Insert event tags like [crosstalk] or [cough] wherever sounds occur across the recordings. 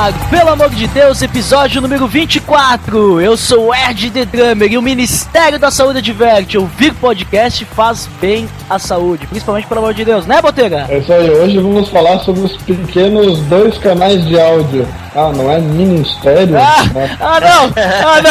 Ar! Pelo amor de Deus, episódio número 24. Eu sou o Erd The Drummer e o Ministério da Saúde adverte: ouvir podcast faz bem à saúde, principalmente pelo amor de Deus, né, Botega? É isso aí, hoje vamos falar sobre os pequenos dois canais de áudio. Ah, não é ministério? Ah, ah não! Ah, não!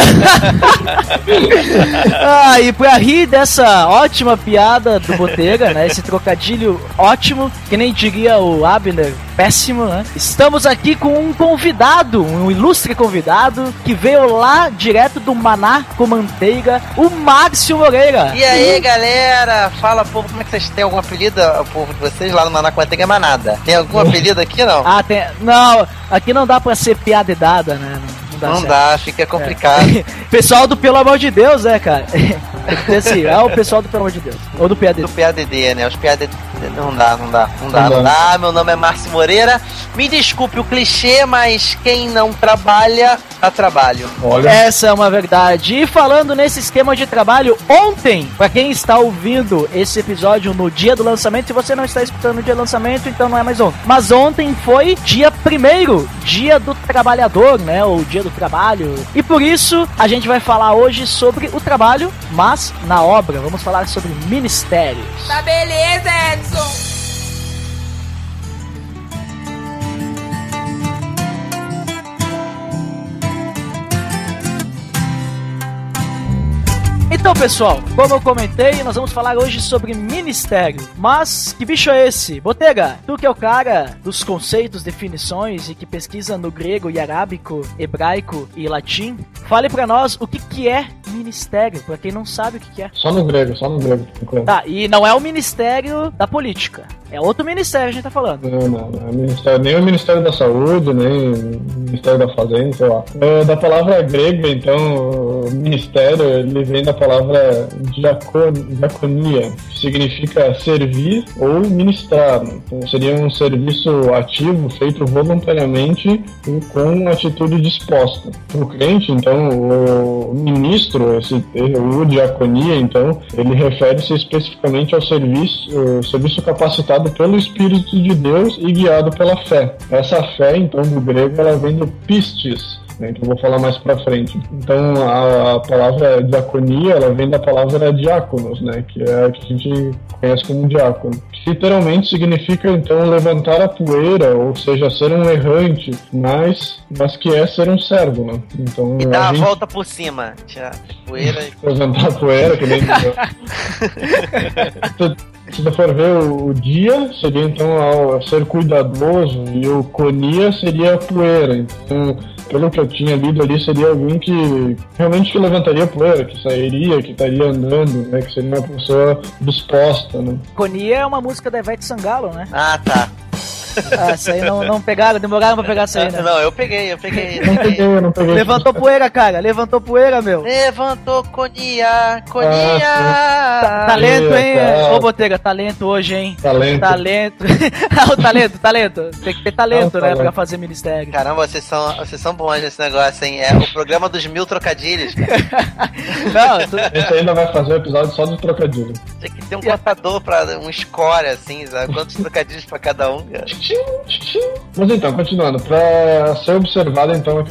[laughs] ah, e pra rir dessa ótima piada do Botega, né? Esse trocadilho ótimo, que nem diria o Abner, péssimo, né? Estamos aqui com um convidado, um ilustre convidado, que veio lá direto do Maná com manteiga, o Márcio Moreira. E aí, galera? Fala, povo, como é que vocês têm algum apelido, o povo de vocês lá no Maná com manteiga é manada? Tem algum [laughs] apelido aqui, não? Ah, tem. Não, aqui não dá pra ser piada dada, né? Não dá, não dá fica complicado. É. [laughs] Pessoal do Pelo Amor de Deus, né, cara? [laughs] assim, é o pessoal do Pelo Amor de Deus. Ou do PADD. Do PADD, né? Os PADD. Não dá, não dá, não dá, não dá. Meu nome é Márcio Moreira. Me desculpe o clichê, mas quem não trabalha, a trabalho. Olha. Essa é uma verdade. E falando nesse esquema de trabalho, ontem, para quem está ouvindo esse episódio no dia do lançamento, se você não está escutando no dia do lançamento, então não é mais ontem. Mas ontem foi dia primeiro, dia do trabalhador, né? Ou dia do trabalho. E por isso a gente vai falar hoje sobre o trabalho, mas na obra. Vamos falar sobre ministérios. Tá beleza, Edson. Então, pessoal, como eu comentei, nós vamos falar hoje sobre ministério. Mas que bicho é esse? Botega, tu que é o cara dos conceitos, definições e que pesquisa no grego e arábico, hebraico e latim, fale para nós o que, que é ministério, para quem não sabe o que, que é. Só no grego, só no grego. Tá, e não é o ministério da política. É outro ministério que a gente tá falando. Não, não, não é ministério, nem o Ministério da Saúde, nem o Ministério da Fazenda, sei lá. É, da palavra grega, então, ministério, ele vem da palavra diacon, diaconia, que significa servir ou ministrar. Então, seria um serviço ativo feito voluntariamente e com atitude disposta. O crente, então, o ministro, esse, o diaconia, então, ele refere-se especificamente ao serviço, serviço capacitado pelo Espírito de Deus e guiado pela fé. Essa fé, então, do grego, ela vem do pistis, né, que eu vou falar mais para frente. Então, a, a, palavra diaconia, ela vem da palavra diáconos, né, que é a que a gente conhece como diácono. Que literalmente significa, então, levantar a poeira, ou seja, ser um errante, mas, mas que é ser um servo, né? Então, e dar a, gente... volta por cima, tirar a poeira. [laughs] Levantar a poeira, que nem... [laughs] Se você for ver o, dia, seria então ao ser cuidadoso, e o conia seria a poeira. Então, pelo que eu tinha lido ali, seria alguém que realmente que levantaria poeira, que sairia, que estaria andando, né? Que seria uma pessoa disposta, né? Conia é uma música da Ivete Sangalo, né? Ah, tá. Ah, essa aí não, não pegaram, demoraram pra pegar essa aí, né? Não, eu peguei, eu peguei. Não peguei, eu não peguei. Levantou poeira, cara, levantou poeira, meu. Levantou conia, conia. Ah, talento, hein? Tá. Ô, Botega, talento hoje, hein? Talento. Talento. [laughs] o talento, talento. Tem que ter talento, não, né, talento. pra fazer ministério. Caramba, vocês são, vocês são bons nesse negócio, hein? É o programa dos mil trocadilhos, cara. [laughs] não, tu... Esse ainda vai fazer um episódio só de trocadilho. Tem que ter um contador pra um score, assim, sabe? Quantos trocadilhos pra cada um, cara. Mas então, continuando, para ser observado então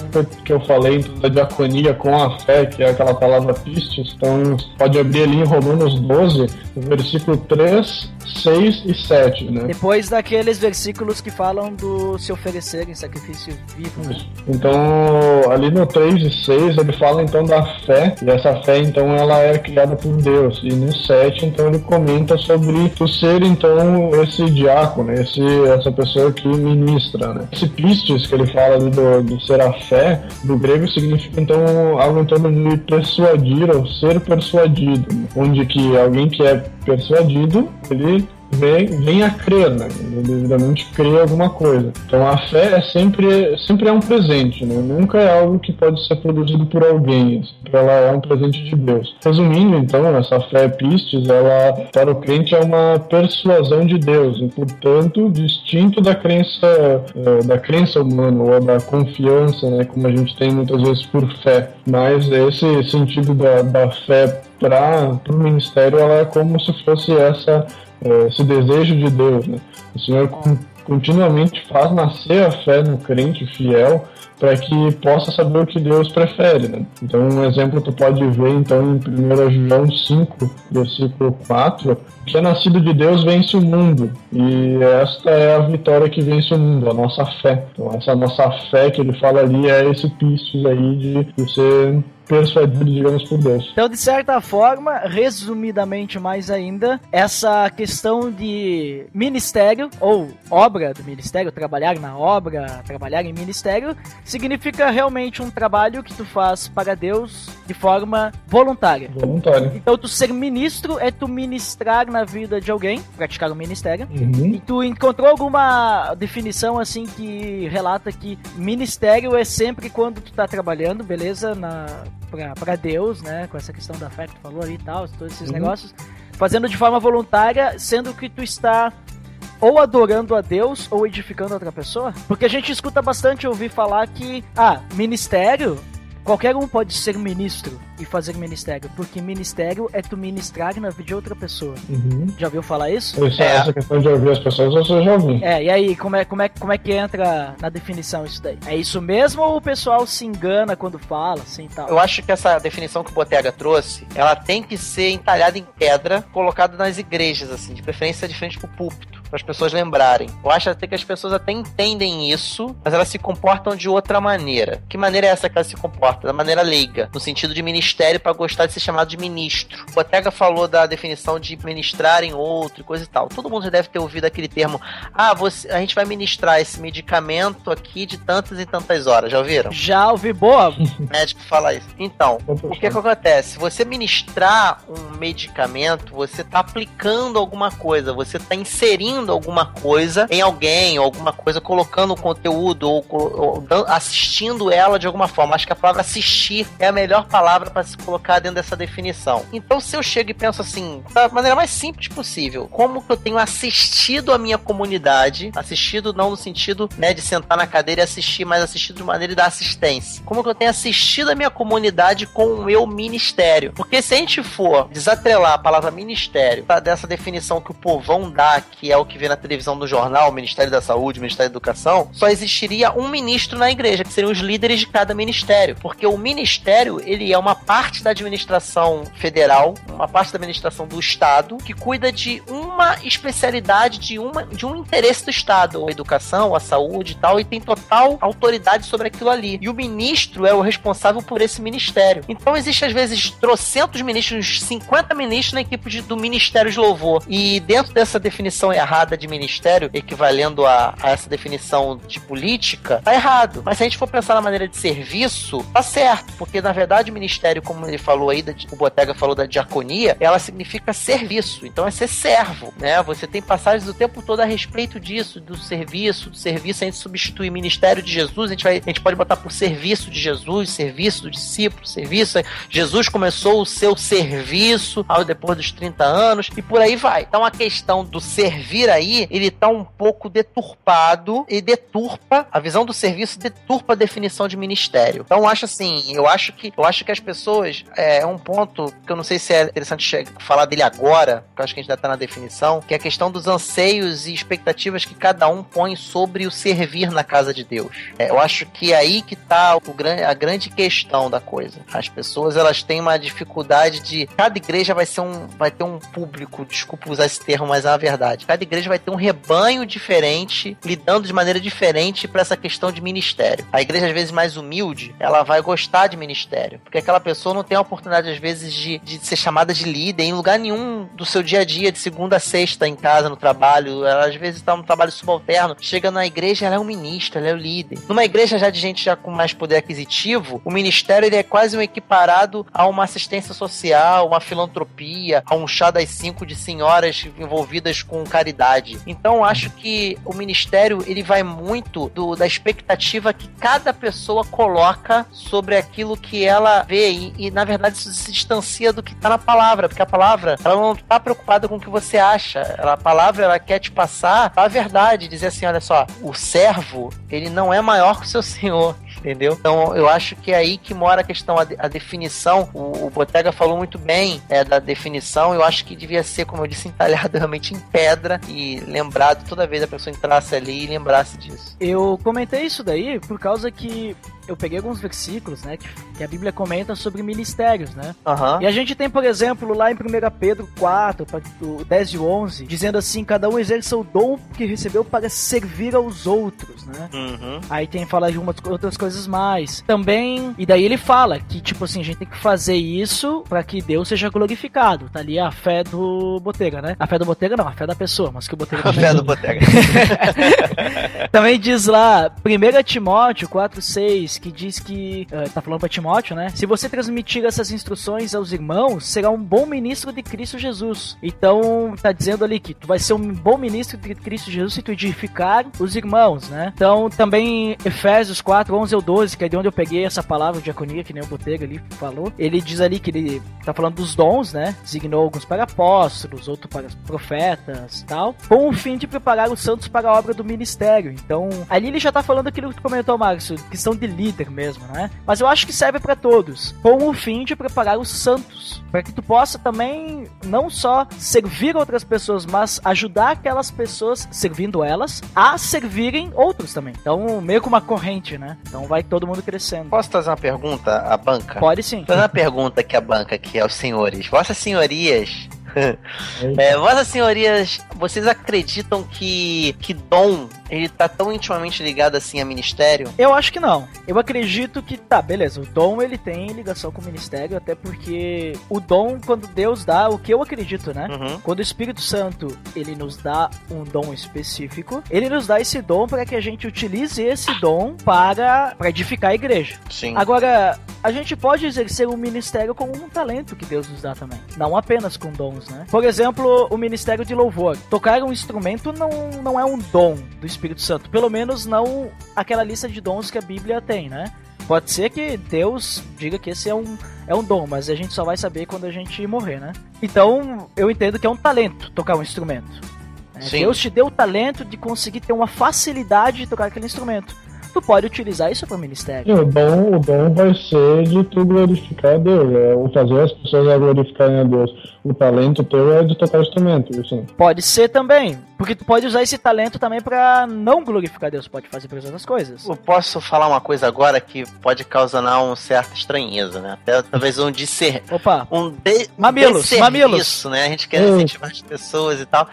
que eu falei então, da diaconia com a fé, que é aquela palavra pistis, então pode abrir ali em Romanos 12, versículo 3, 6 e 7, né? Depois daqueles versículos que falam do se oferecer em sacrifício vivo. Né? Então, ali no 3 e 6, ele fala então da fé, e essa fé então ela é criada por Deus. E no 7, então ele comenta sobre o ser então esse diácono, esse, essa pessoa que ministra, né? Esse pistis que ele fala ali do, do ser a fé, do grego significa então algo em torno de persuadir ou ser persuadido, onde que alguém que é persuadido, ele vem, vem a crer, né? Devidamente crer alguma coisa. Então a fé é sempre, sempre é um presente, né? Nunca é algo que pode ser produzido por alguém. Ela é um presente de Deus. Resumindo, então, essa fé pistes, ela para o crente é uma persuasão de Deus, e portanto distinto da crença eh, da crença humana ou da confiança, né? Como a gente tem muitas vezes por fé. Mas esse sentido da, da fé para o ministério, ela é como se fosse essa esse desejo de Deus. Né? O Senhor continuamente faz nascer a fé no crente fiel para que possa saber o que Deus prefere. Né? Então, um exemplo tu pode ver então em 1 João 5, versículo 4, que é nascido de Deus vence o mundo. E esta é a vitória que vence o mundo, a nossa fé. Então, essa nossa fé que ele fala ali é esse pistos aí de, ser persuadido, digamos, por Deus. Então, de certa forma, resumidamente mais ainda, essa questão de ministério ou obra do ministério, trabalhar na obra, trabalhar em ministério, significa realmente um trabalho que tu faz para Deus de forma voluntária. Voluntária. Então, tu ser ministro é tu ministrar na vida de alguém, praticar o um ministério. Uhum. E tu encontrou alguma definição assim que relata que ministério é sempre quando tu tá trabalhando, beleza, na para Deus, né? Com essa questão da fé que tu falou ali e tal, todos esses uhum. negócios. Fazendo de forma voluntária, sendo que tu está ou adorando a Deus ou edificando outra pessoa? Porque a gente escuta bastante ouvir falar que, ah, ministério Qualquer um pode ser ministro e fazer ministério, porque ministério é tu ministrar na vida de outra pessoa. Uhum. Já ouviu falar isso? Isso, é. Essa questão de ouvir as pessoas, você já ouviu. É, e aí, como é, como, é, como é que entra na definição isso daí? É isso mesmo ou o pessoal se engana quando fala, assim tal? Eu acho que essa definição que o Botega trouxe, ela tem que ser entalhada em pedra, colocada nas igrejas, assim, de preferência de frente pro púlpito para as pessoas lembrarem. Eu acho até que as pessoas até entendem isso, mas elas se comportam de outra maneira. Que maneira é essa que elas se comportam? Da maneira leiga, no sentido de ministério para gostar de ser chamado de ministro. O Botega falou da definição de ministrar em outro e coisa e tal. Todo mundo já deve ter ouvido aquele termo: ah, você, a gente vai ministrar esse medicamento aqui de tantas e tantas horas. Já ouviram? Já ouvi, boa. O [laughs] médico fala isso. Então, o que, que acontece? Você ministrar um medicamento, você está aplicando alguma coisa, você está inserindo alguma coisa em alguém, ou alguma coisa colocando conteúdo, ou, ou, assistindo ela de alguma forma. Acho que a palavra assistir é a melhor palavra para se colocar dentro dessa definição. Então, se eu chego e penso assim, da maneira mais simples possível, como que eu tenho assistido a minha comunidade, assistido não no sentido né, de sentar na cadeira e assistir, mas assistido de maneira dar assistência. Como que eu tenho assistido a minha comunidade com o meu ministério? Porque se a gente for desatrelar a palavra ministério dessa definição que o povão dá, que é o que vê na televisão no jornal, Ministério da Saúde, Ministério da Educação, só existiria um ministro na igreja, que seriam os líderes de cada ministério. Porque o ministério, ele é uma parte da administração federal, uma parte da administração do Estado, que cuida de uma especialidade, de, uma, de um interesse do Estado, a educação, a saúde e tal, e tem total autoridade sobre aquilo ali. E o ministro é o responsável por esse ministério. Então existe às vezes trocentos ministros, 50 ministros na equipe de, do Ministério de Louvor. E dentro dessa definição errada, errada de ministério, equivalendo a, a, essa definição de política, tá errado. Mas se a gente for pensar na maneira de serviço, tá certo. Porque, na verdade, o ministério, como ele falou aí, o Botega falou da diaconia, ela significa serviço. Então é ser servo, né? Você tem passagens o tempo todo a respeito disso, do serviço, do serviço. A gente substitui ministério de Jesus, a gente, vai, a gente pode botar por serviço de Jesus, serviço do discípulo, serviço. Jesus começou o seu serviço ao depois dos 30 anos e por aí vai. Então a questão do servir aí, ele tá um pouco deturpado e deturpa a visão do serviço, deturpa a definição de ministério. Então, acho assim, eu acho que eu acho que as pessoas é, é um ponto que eu não sei se é interessante falar dele agora, porque eu acho que a gente ainda tá na definição, que é a questão dos anseios e expectativas que cada um põe sobre o servir na casa de Deus. É, eu acho que é aí que tá o, a grande questão da coisa. As pessoas elas têm uma dificuldade de cada igreja vai ser um vai ter um público, desculpa usar esse termo, mas é a verdade. Cada igreja igreja vai ter um rebanho diferente, lidando de maneira diferente para essa questão de ministério. A igreja, às vezes, mais humilde, ela vai gostar de ministério, porque aquela pessoa não tem a oportunidade, às vezes, de, de ser chamada de líder em lugar nenhum do seu dia a dia, de segunda a sexta, em casa, no trabalho. Ela, às vezes, está no trabalho subalterno, chega na igreja, ela é um ministro, ela é o líder. Numa igreja já de gente já com mais poder aquisitivo, o ministério ele é quase um equiparado a uma assistência social, uma filantropia, a um chá das cinco de senhoras envolvidas com caridade. Então, acho que o ministério ele vai muito do, da expectativa que cada pessoa coloca sobre aquilo que ela vê e, e na verdade isso se distancia do que está na palavra, porque a palavra ela não está preocupada com o que você acha. A palavra ela quer te passar a verdade, dizer assim, olha só, o servo ele não é maior que o seu senhor entendeu? Então eu acho que é aí que mora a questão, a, a definição. O, o Botega falou muito bem é, da definição. Eu acho que devia ser, como eu disse, entalhado [laughs] realmente em pedra e lembrado toda vez a pessoa entrasse ali e lembrasse disso. Eu comentei isso daí por causa que eu peguei alguns versículos, né, que, que, a Bíblia comenta sobre ministérios, né? Uhum. E a gente tem, por exemplo, lá em 1 Pedro 4, 10 e 11, dizendo assim, cada um exerça o dom que recebeu para servir aos outros, né? Uhum. Aí tem falar de umas outras coisas mais. Também, e daí ele fala que, tipo assim, a gente tem que fazer isso para que Deus seja glorificado. Tá ali a fé do Botega, né? A fé do Botega não, a fé da pessoa, mas que o Botega... A fé do Botega. [laughs] Também diz lá, 1 Timóteo 4, 6, que diz que, uh, tá falando pra Timóteo, né? Se você transmitir essas instruções aos irmãos, será um bom ministro de Cristo Jesus. Então, tá dizendo ali que tu vai ser um bom ministro de Cristo Jesus se tu edificar os irmãos, né? Então, também Efésios 4, 11 ao 12, que é de onde eu peguei essa palavra diaconia, que nem o Botega ali falou. Ele diz ali que ele tá falando dos dons, né? Designou alguns para apóstolos, outros para profetas tal, com o fim de preparar os santos para a obra do ministério. Então, ali ele já tá falando aquilo que tu comentou, Marcos, questão de líder mesmo, né? Mas eu acho que serve para todos, com o fim de preparar os santos, para que tu possa também não só servir outras pessoas, mas ajudar aquelas pessoas, servindo elas, a servirem outros também. Então, meio que uma corrente, né? Então vai todo mundo crescendo. Posso fazer uma pergunta à banca? Pode sim. Fazer uma pergunta aqui à banca, aqui aos senhores. Vossas senhorias é, vossas senhorias, vocês acreditam que, que dom ele tá tão intimamente ligado assim a ministério? Eu acho que não. Eu acredito que tá, beleza. O dom ele tem ligação com o ministério, até porque o dom, quando Deus dá, o que eu acredito, né? Uhum. Quando o Espírito Santo ele nos dá um dom específico, ele nos dá esse dom para que a gente utilize esse dom para, para edificar a igreja. Sim. Agora, a gente pode exercer um ministério com um talento que Deus nos dá também, não apenas com dons, né? Por exemplo, o ministério de louvor. Tocar um instrumento não, não é um dom do Espírito Santo, pelo menos não aquela lista de dons que a Bíblia tem, né? Pode ser que Deus diga que esse é um, é um dom, mas a gente só vai saber quando a gente morrer, né? Então, eu entendo que é um talento tocar um instrumento. É, Deus te deu o talento de conseguir ter uma facilidade de tocar aquele instrumento tu pode utilizar isso para o ministério. o dom, o dom vai ser de tu glorificar a Deus, é, ou fazer as pessoas a glorificarem a Deus. O talento teu é de tocar instrumento, isso. Pode ser também, porque tu pode usar esse talento também para não glorificar Deus, pode fazer para outras coisas. Eu posso falar uma coisa agora que pode causar um certa estranheza, né? Até talvez um disser... Opa. Um de... mamilos, mamilos. né? A gente quer incentivar as pessoas e tal.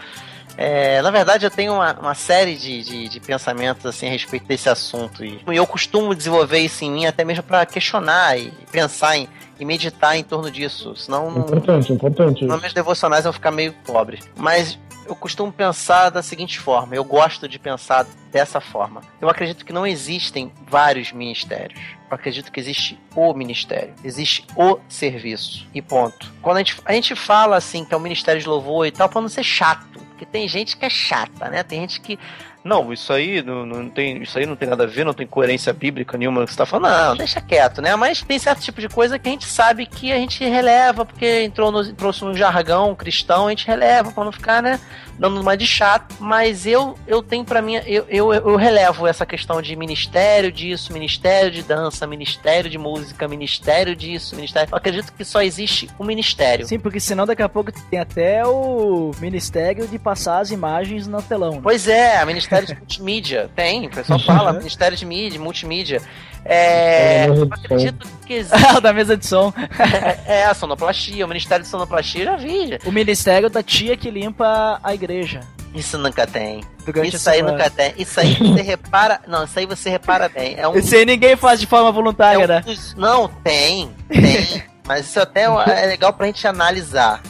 É, na verdade, eu tenho uma, uma série de, de, de, pensamentos assim, a respeito desse assunto. E eu costumo desenvolver isso em mim até mesmo para questionar e pensar em, e meditar em torno disso. Senão. Importante, importante. Não, meus devocionais vão ficar meio pobres. Mas eu costumo pensar da seguinte forma: eu gosto de pensar dessa forma. Eu acredito que não existem vários ministérios. Eu acredito que existe o ministério, existe o serviço e ponto. Quando a gente, a gente fala assim que é o ministério de louvor e tal, para não ser chato, porque tem gente que é chata, né? Tem gente que não, isso aí não, não tem, isso aí não tem nada a ver, não tem coerência bíblica nenhuma que você tá falando. Não, deixa quieto, né? Mas tem certo tipo de coisa que a gente sabe que a gente releva, porque entrou no, trouxe no jargão cristão, a gente releva para não ficar, né? Dando uma de chato. Mas eu, eu tenho para mim, eu, eu, eu relevo essa questão de ministério disso, ministério de dança, ministério de música, ministério disso, ministério. Eu acredito que só existe um ministério. Sim, porque senão daqui a pouco tem até o ministério de passar as imagens no telão. Né? Pois é, ministério Ministério de [laughs] Multimídia. Tem, o pessoal fala, Ministério de Mídia, Multimídia. É. Eu acredito que existe. [laughs] da mesa de som. é, é, a sonoplastia, o Ministério de Sonoplastia, já vi. O Ministério da tia que limpa a igreja. Isso nunca tem. Durante Isso aí semana. nunca tem. Isso aí você repara. Não, isso aí você repara bem. É um, Esse aí ninguém faz de forma voluntária, é um né? Não, tem. Tem. Mas isso até é legal pra gente analisar.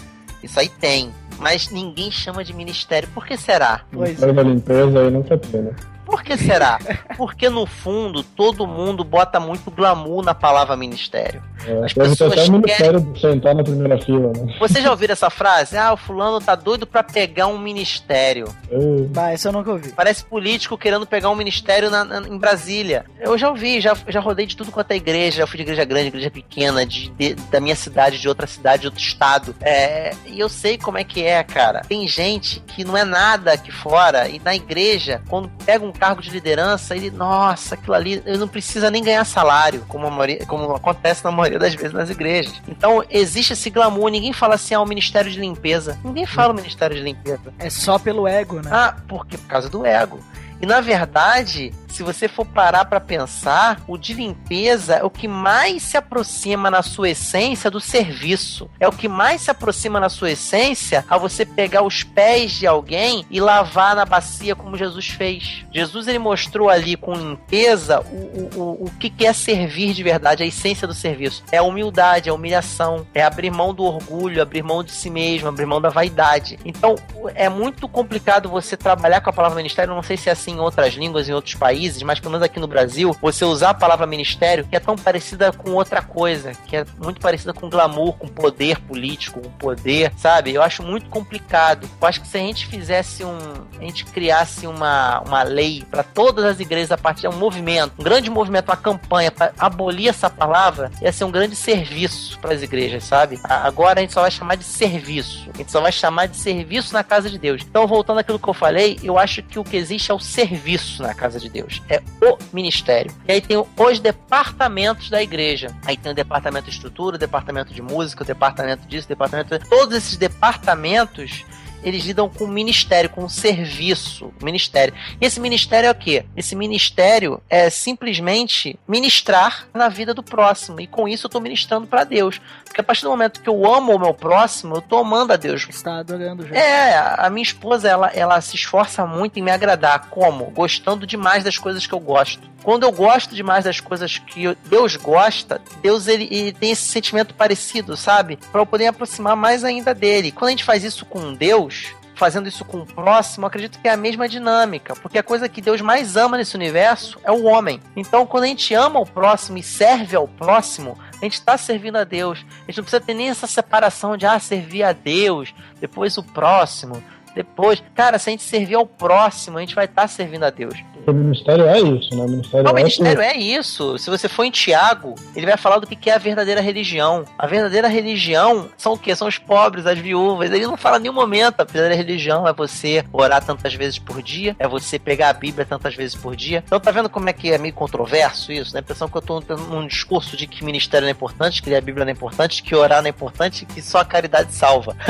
Isso aí tem. Mas ninguém chama de ministério. Por que será? Pois Ministério da limpeza aí nunca tem, né? Por que será? Porque no fundo todo mundo bota muito glamour na palavra ministério. É, As pessoas até o querem- ministério sentar na primeira fila, né? Vocês já ouviram essa frase? Ah, o fulano tá doido pra pegar um ministério. Eu- Bah, esse eu nunca ouvi. Parece político querendo pegar um ministério na- na- em Brasília. Eu já ouvi, já, já rodei de tudo quanto é igreja, já fui de igreja grande, igreja pequena, de, de- da minha cidade, de outra cidade, de outro estado. É, e eu sei como é que é, cara. Tem gente que não é nada aqui fora, e na igreja, quando pega um cargo de liderança, ele, nossa, aquilo ali, ele não precisa nem ganhar salário, como, a maioria, como acontece na maioria das vezes nas igrejas. Então, existe esse glamour, ninguém fala assim, ah, o ministério de limpeza. Ninguém fala o ministério de limpeza. É só pelo ego, né? Ah, porque por causa do ego. E na verdade, se você for parar pra pensar, o de limpeza é o que mais se aproxima na sua essência do serviço. É o que mais se aproxima na sua essência a você pegar os pés de alguém e lavar na bacia como Jesus fez. Jesus ele mostrou ali com limpeza o, o, o, o que é servir de verdade, a essência do serviço. É a humildade, é a humilhação, é abrir mão do orgulho, abrir mão de si mesmo, abrir mão da vaidade. Então, é muito complicado você trabalhar com a palavra ministério, não sei se é assim em outras línguas, em outros países, mas pelo menos aqui no Brasil, você usar a palavra ministério, que é tão parecida com outra coisa, que é muito parecida com glamour, com poder político, com poder, sabe? Eu acho muito complicado. Eu acho que se a gente fizesse um. A gente criasse uma, uma lei para todas as igrejas a partir de um movimento, um grande movimento, uma campanha para abolir essa palavra, ia ser um grande serviço para as igrejas, sabe? Agora a gente só vai chamar de serviço. A gente só vai chamar de serviço na casa de Deus. Então, voltando àquilo que eu falei, eu acho que o que existe é o serviço na casa de Deus. É o ministério. E aí tem os departamentos da igreja. Aí tem o departamento de estrutura, o departamento de música, o departamento disso, o departamento. Todos esses departamentos. Eles lidam com o ministério, com o serviço, ministério. E esse ministério é o quê? Esse ministério é simplesmente ministrar na vida do próximo. E com isso eu estou ministrando para Deus. Porque a partir do momento que eu amo o meu próximo, eu estou amando a Deus. Está adorando já. É, a minha esposa, ela, ela se esforça muito em me agradar. Como? Gostando demais das coisas que eu gosto. Quando eu gosto demais das coisas que eu- Deus gosta, Deus ele, ele tem esse sentimento parecido, sabe? Para eu poder me aproximar mais ainda dele. Quando a gente faz isso com Deus, fazendo isso com o próximo, acredito que é a mesma dinâmica, porque a coisa que Deus mais ama nesse universo é o homem. Então, quando a gente ama o próximo e serve ao próximo, a gente está servindo a Deus. A gente não precisa ter nem essa separação de ah, servir a Deus, depois o próximo, depois. Cara, se a gente servir ao próximo, a gente vai estar servindo a Deus. O ministério é isso, né? O ministério Não, o é ministério é isso. Se você for em Tiago, ele vai falar do que é a verdadeira religião. A verdadeira religião são o quê? São os pobres, as viúvas. Ele não fala em nenhum momento. A verdadeira religião é você orar tantas vezes por dia, é você pegar a Bíblia tantas vezes por dia. Então tá vendo como é que é meio controverso isso? Dá a impressão que eu tô num discurso de que ministério não é importante, que ler a Bíblia não é importante, que orar não é importante, que só a caridade salva. [laughs]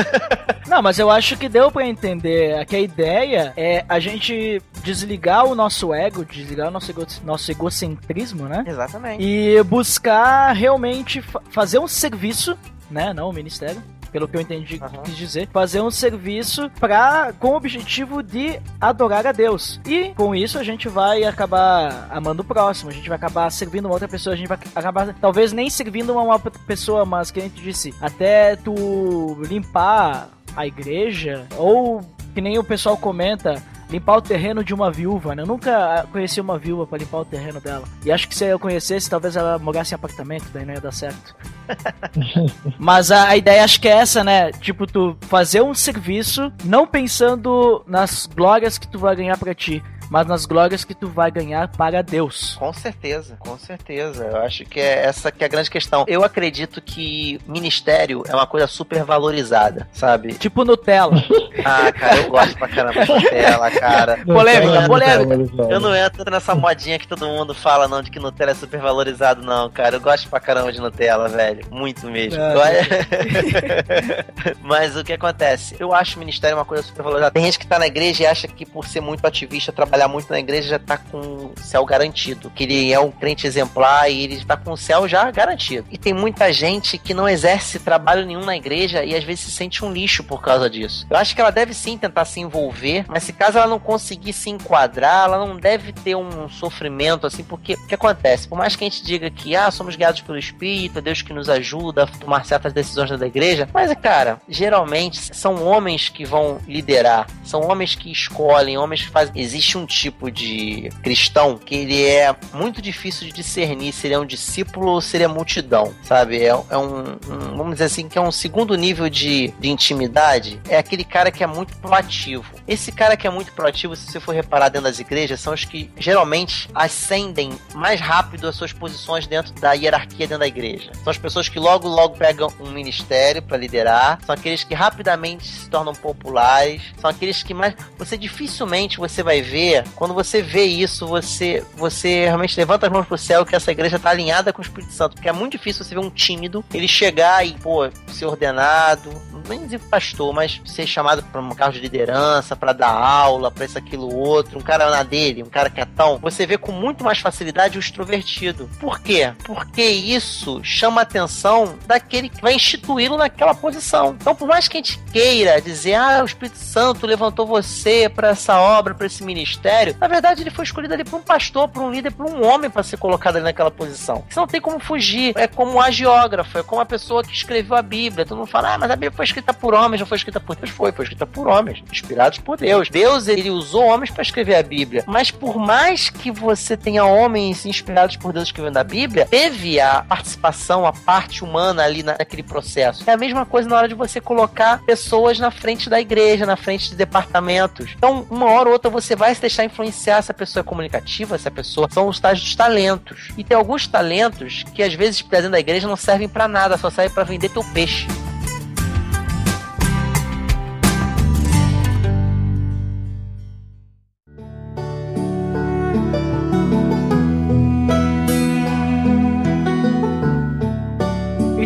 Não, mas eu acho que deu pra entender que a ideia é a gente desligar o nosso ego, desligar o nosso, ego, nosso egocentrismo, né? Exatamente. E buscar realmente fa- fazer um serviço, né? Não o ministério. Pelo que eu entendi, Aham. quis dizer, fazer um serviço pra, com o objetivo de adorar a Deus. E com isso a gente vai acabar amando o próximo, a gente vai acabar servindo uma outra pessoa, a gente vai acabar talvez nem servindo uma outra pessoa, mas que a gente disse, até tu limpar a igreja, ou que nem o pessoal comenta, limpar o terreno de uma viúva, né? Eu nunca conheci uma viúva pra limpar o terreno dela. E acho que se eu conhecesse, talvez ela morasse em apartamento, daí não ia dar certo. [laughs] Mas a, a ideia acho que é essa, né? Tipo, tu fazer um serviço não pensando nas glórias que tu vai ganhar pra ti, mas nas glórias que tu vai ganhar para Deus. Com certeza, com certeza. Eu acho que é essa que é a grande questão. Eu acredito que ministério é uma coisa super valorizada, sabe? Tipo Nutella. [laughs] Ah, cara, eu gosto pra caramba de Nutella, cara. polêmica, Não, polêmica. não, não, Eu não entro nessa modinha que todo mundo fala, não, de que Nutella é super valorizado, não, cara. Eu gosto pra caramba de Nutella, velho. Muito mesmo. Eu- [laughs] Mas o que acontece? Eu acho o ministério uma coisa super valorizada. Tem gente que tá na igreja e acha que por ser muito ativista, trabalhar trabalhar muito na igreja já tá com o céu garantido. Que ele é um crente exemplar e ele está com o céu já garantido. E tem muita gente que não exerce trabalho nenhum na igreja e às vezes se sente um lixo por causa disso. Eu acho que ela deve sim tentar se envolver, mas se caso ela não conseguir se enquadrar, ela não deve ter um sofrimento assim, porque o que acontece? Por mais que a gente diga que ah, somos guiados pelo Espírito, Deus que nos ajuda a tomar certas decisões da igreja, mas cara, geralmente são homens que vão liderar, são homens que escolhem, homens que fazem. Existe um tipo de cristão que ele é muito difícil de discernir se ele é um discípulo ou se ele é multidão, sabe? É, é um, um, vamos dizer assim, que é um segundo nível de, de intimidade, é aquele cara que é muito proativo. Esse cara que é muito proativo, se você for reparar dentro das igrejas, são os que geralmente ascendem mais rápido as suas posições dentro da hierarquia dentro da igreja. São as pessoas que logo, logo pegam um ministério para liderar, são aqueles que rapidamente se tornam populares, são aqueles que mais. Você dificilmente você vai ver, quando você vê isso, você, você realmente levanta as mãos pro céu que essa igreja tá alinhada com o Espírito Santo, porque é muito difícil você ver um tímido ele chegar e, pô, ser ordenado, nem dizer pastor, mas ser chamado para um cargo de liderança, para dar aula, para isso, aquilo, outro, um cara na dele, um cara quietão, você vê com muito mais facilidade o extrovertido. Por quê? Porque isso chama a atenção daquele que vai instituí-lo naquela posição. Então, por mais que a gente queira dizer, ah, o Espírito Santo levantou você para essa obra, para esse ministério, na verdade ele foi escolhido ali por um pastor, por um líder, por um homem para ser colocado ali naquela posição. Você não tem como fugir. É como a geógrafa, é como a pessoa que escreveu a Bíblia. Todo mundo fala, ah, mas a Bíblia foi escrita por homens, não foi escrita por Deus. Foi, foi escrita por homens, inspirados por Deus. Deus, ele usou homens para escrever a Bíblia. Mas por mais que você tenha homens inspirados por Deus escrevendo a Bíblia, teve a participação, a parte humana ali naquele processo. É a mesma coisa na hora de você colocar pessoas na frente da igreja, na frente de departamentos. Então, uma hora ou outra você vai se deixar influenciar se a pessoa é comunicativa, se a pessoa são os tais dos talentos. E tem alguns talentos que às vezes dentro da igreja não servem para nada, só servem para vender teu peixe.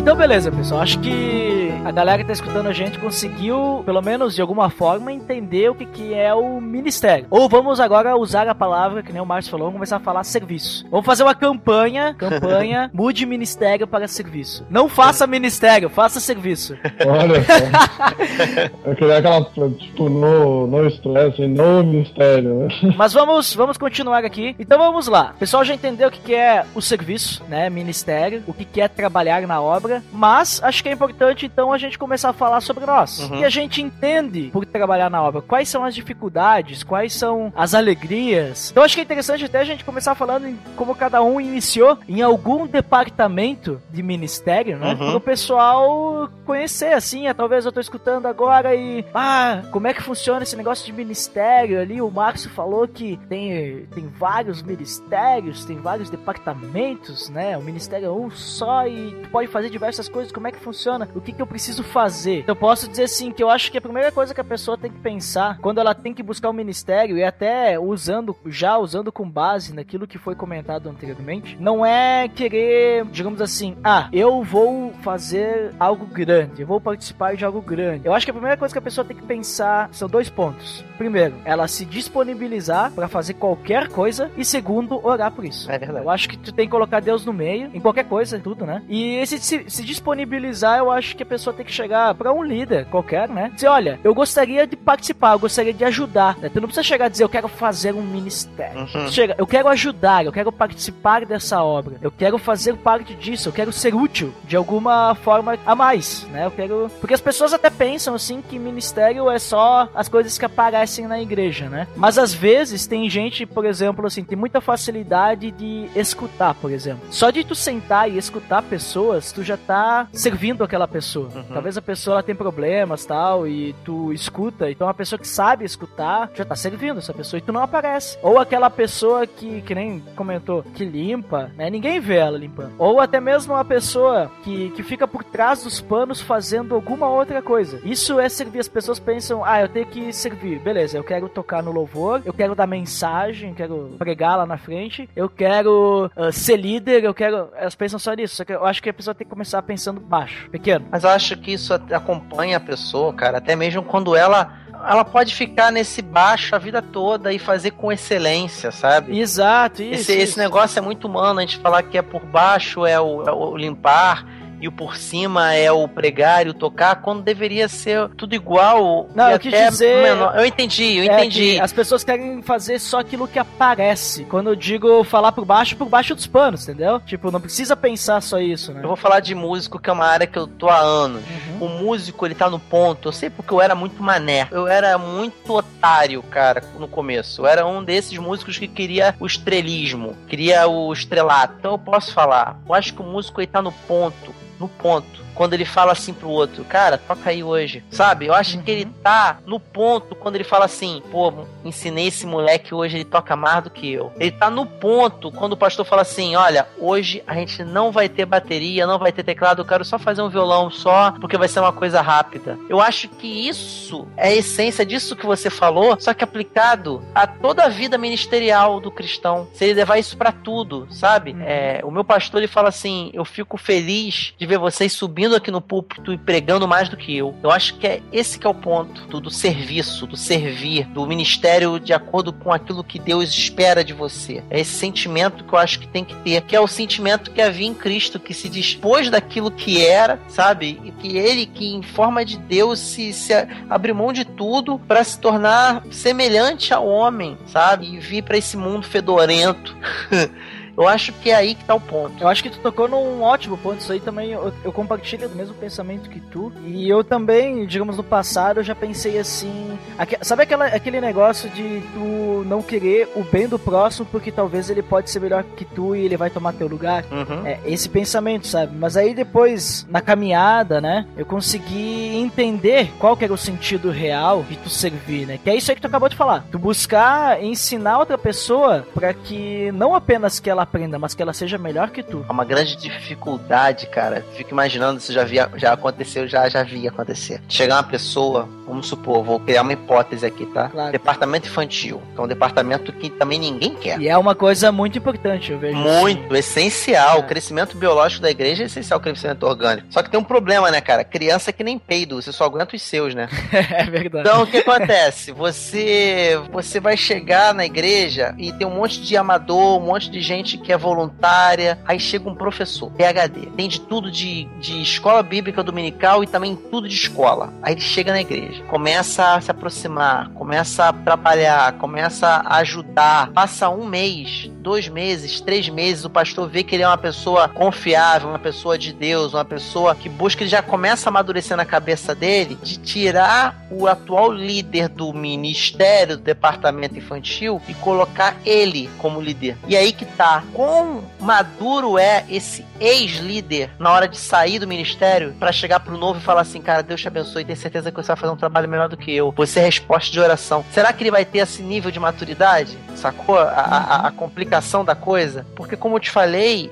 Então, beleza, pessoal. Acho que a galera que tá escutando a gente conseguiu, pelo menos de alguma forma, entender o que, que é o ministério. Ou vamos agora usar a palavra, que nem o Márcio falou, vamos começar a falar serviço. Vamos fazer uma campanha, campanha, [laughs] mude ministério para serviço. Não faça ministério, faça serviço. Olha só. [laughs] Eu queria aquela, tipo, no, no estresse, no ministério, né? [laughs] Mas vamos, vamos continuar aqui. Então vamos lá. O pessoal já entendeu o que, que é o serviço, né? Ministério, o que, que é trabalhar na obra mas acho que é importante então a gente começar a falar sobre nós. Uhum. E a gente entende por trabalhar na obra, quais são as dificuldades, quais são as alegrias. Então acho que é interessante até a gente começar falando em como cada um iniciou em algum departamento de ministério, né? Uhum. Para o pessoal conhecer, assim, é, talvez eu tô escutando agora e ah, como é que funciona esse negócio de ministério ali? O Márcio falou que tem, tem vários ministérios, tem vários departamentos, né? O ministério é um só e tu pode fazer diversas coisas, como é que funciona, o que, que eu preciso fazer. Eu posso dizer assim que eu acho que a primeira coisa que a pessoa tem que pensar quando ela tem que buscar o um ministério e até usando, já usando com base naquilo que foi comentado anteriormente, não é querer, digamos assim, ah, eu vou fazer algo grande, eu vou participar de algo grande. Eu acho que a primeira coisa que a pessoa tem que pensar são dois pontos. Primeiro, ela se disponibilizar para fazer qualquer coisa e segundo, orar por isso. É verdade. Eu acho que tu tem que colocar Deus no meio, em qualquer coisa, tudo, né? E esse se, se disponibilizar, eu acho que a pessoa tem que chegar para um líder qualquer, né? Dizer, olha, eu gostaria de participar, eu gostaria de ajudar. Né? Tu não precisa chegar a dizer, eu quero fazer um ministério. Uhum. Chega, eu quero ajudar, eu quero participar dessa obra, eu quero fazer parte disso, eu quero ser útil de alguma forma a mais, né? Eu quero. Porque as pessoas até pensam assim que ministério é só as coisas que aparecem na igreja, né? Mas às vezes tem gente, por exemplo, assim, tem muita facilidade de escutar, por exemplo. Só de tu sentar e escutar pessoas, tu já tá servindo aquela pessoa. Uhum. Talvez a pessoa ela tem problemas tal e tu escuta, então a pessoa que sabe escutar já tá servindo essa pessoa e tu não aparece. Ou aquela pessoa que, que nem comentou, que limpa, né? Ninguém vê ela limpando. Ou até mesmo uma pessoa que, que fica por trás dos panos fazendo alguma outra coisa. Isso é servir. As pessoas pensam, ah, eu tenho que servir. Beleza, eu quero tocar no louvor, eu quero dar mensagem, quero pregar lá na frente, eu quero uh, ser líder, eu quero. Elas pensam só nisso. Só que eu acho que a pessoa tem que começar pensando baixo, pequeno. Mas eu acho que isso acompanha a pessoa, cara, até mesmo quando ela ela pode ficar nesse baixo a vida toda e fazer com excelência, sabe? Exato, isso. Esse, esse negócio é muito humano, a gente falar que é por baixo é o, é o limpar e o por cima é o pregar e o tocar, quando deveria ser tudo igual. Não, eu quis dizer. Menor. Eu entendi, eu é entendi. as pessoas querem fazer só aquilo que aparece. Quando eu digo falar por baixo, por baixo dos panos, entendeu? Tipo, não precisa pensar só isso, né? Eu vou falar de músico, que é uma área que eu tô há anos. Uhum. O músico, ele tá no ponto. Eu sei porque eu era muito mané. Eu era muito otário, cara, no começo. Eu era um desses músicos que queria o estrelismo, queria o estrelato. Então eu posso falar. Eu acho que o músico, ele tá no ponto no ponto quando ele fala assim pro outro, cara, toca aí hoje. Sabe? Eu acho que ele uhum. tá no ponto quando ele fala assim, pô, ensinei esse moleque hoje, ele toca mais do que eu. Ele tá no ponto quando o pastor fala assim, olha, hoje a gente não vai ter bateria, não vai ter teclado, eu quero só fazer um violão só, porque vai ser uma coisa rápida. Eu acho que isso é a essência disso que você falou, só que aplicado a toda a vida ministerial do cristão. Se ele levar isso para tudo, sabe? Uhum. É, o meu pastor ele fala assim, eu fico feliz de ver vocês subindo aqui no púlpito e pregando mais do que eu. Eu acho que é esse que é o ponto do, do serviço, do servir, do ministério de acordo com aquilo que Deus espera de você. É esse sentimento que eu acho que tem que ter, que é o sentimento que havia em Cristo, que se dispôs daquilo que era, sabe? E que ele, que em forma de Deus, se, se abriu mão de tudo para se tornar semelhante ao homem, sabe? E vir para esse mundo fedorento. [laughs] Eu acho que é aí que tá o ponto. Eu acho que tu tocou num ótimo ponto. Isso aí também eu, eu compartilho do mesmo pensamento que tu. E eu também, digamos, no passado, eu já pensei assim. Aqui, sabe aquela, aquele negócio de tu não querer o bem do próximo porque talvez ele pode ser melhor que tu e ele vai tomar teu lugar? Uhum. É esse pensamento, sabe? Mas aí depois, na caminhada, né, eu consegui entender qual que era o sentido real de tu servir, né? Que é isso aí que tu acabou de falar. Tu buscar ensinar outra pessoa para que não apenas que ela aprenda, mas que ela seja melhor que tu. É uma grande dificuldade, cara. Fico imaginando se já via, já aconteceu, já já vi acontecer. Chegar uma pessoa, vamos supor, vou criar uma hipótese aqui, tá? Claro. Departamento infantil, que é um departamento que também ninguém quer. E é uma coisa muito importante, eu vejo. Muito, assim. essencial. É. O crescimento biológico da igreja é essencial o crescimento orgânico. Só que tem um problema, né, cara? Criança é que nem peido, você só aguenta os seus, né? [laughs] é verdade. Então, o que acontece? Você, você vai chegar na igreja e tem um monte de amador, um monte de gente que é voluntária. Aí chega um professor, PHD, tem de tudo de, de escola bíblica dominical e também tudo de escola. Aí ele chega na igreja, começa a se aproximar, começa a trabalhar, começa a ajudar. Passa um mês, dois meses, três meses, o pastor vê que ele é uma pessoa confiável, uma pessoa de Deus, uma pessoa que busca, ele já começa a amadurecer na cabeça dele de tirar o atual líder do ministério, do departamento infantil e colocar ele como líder. E aí que tá quão maduro é esse ex-líder na hora de sair do ministério para chegar pro novo e falar assim, cara, Deus te abençoe, tenho certeza que você vai fazer um trabalho melhor do que eu. Você é resposta de oração. Será que ele vai ter esse nível de maturidade? Sacou a, a, a complicação da coisa? Porque como eu te falei,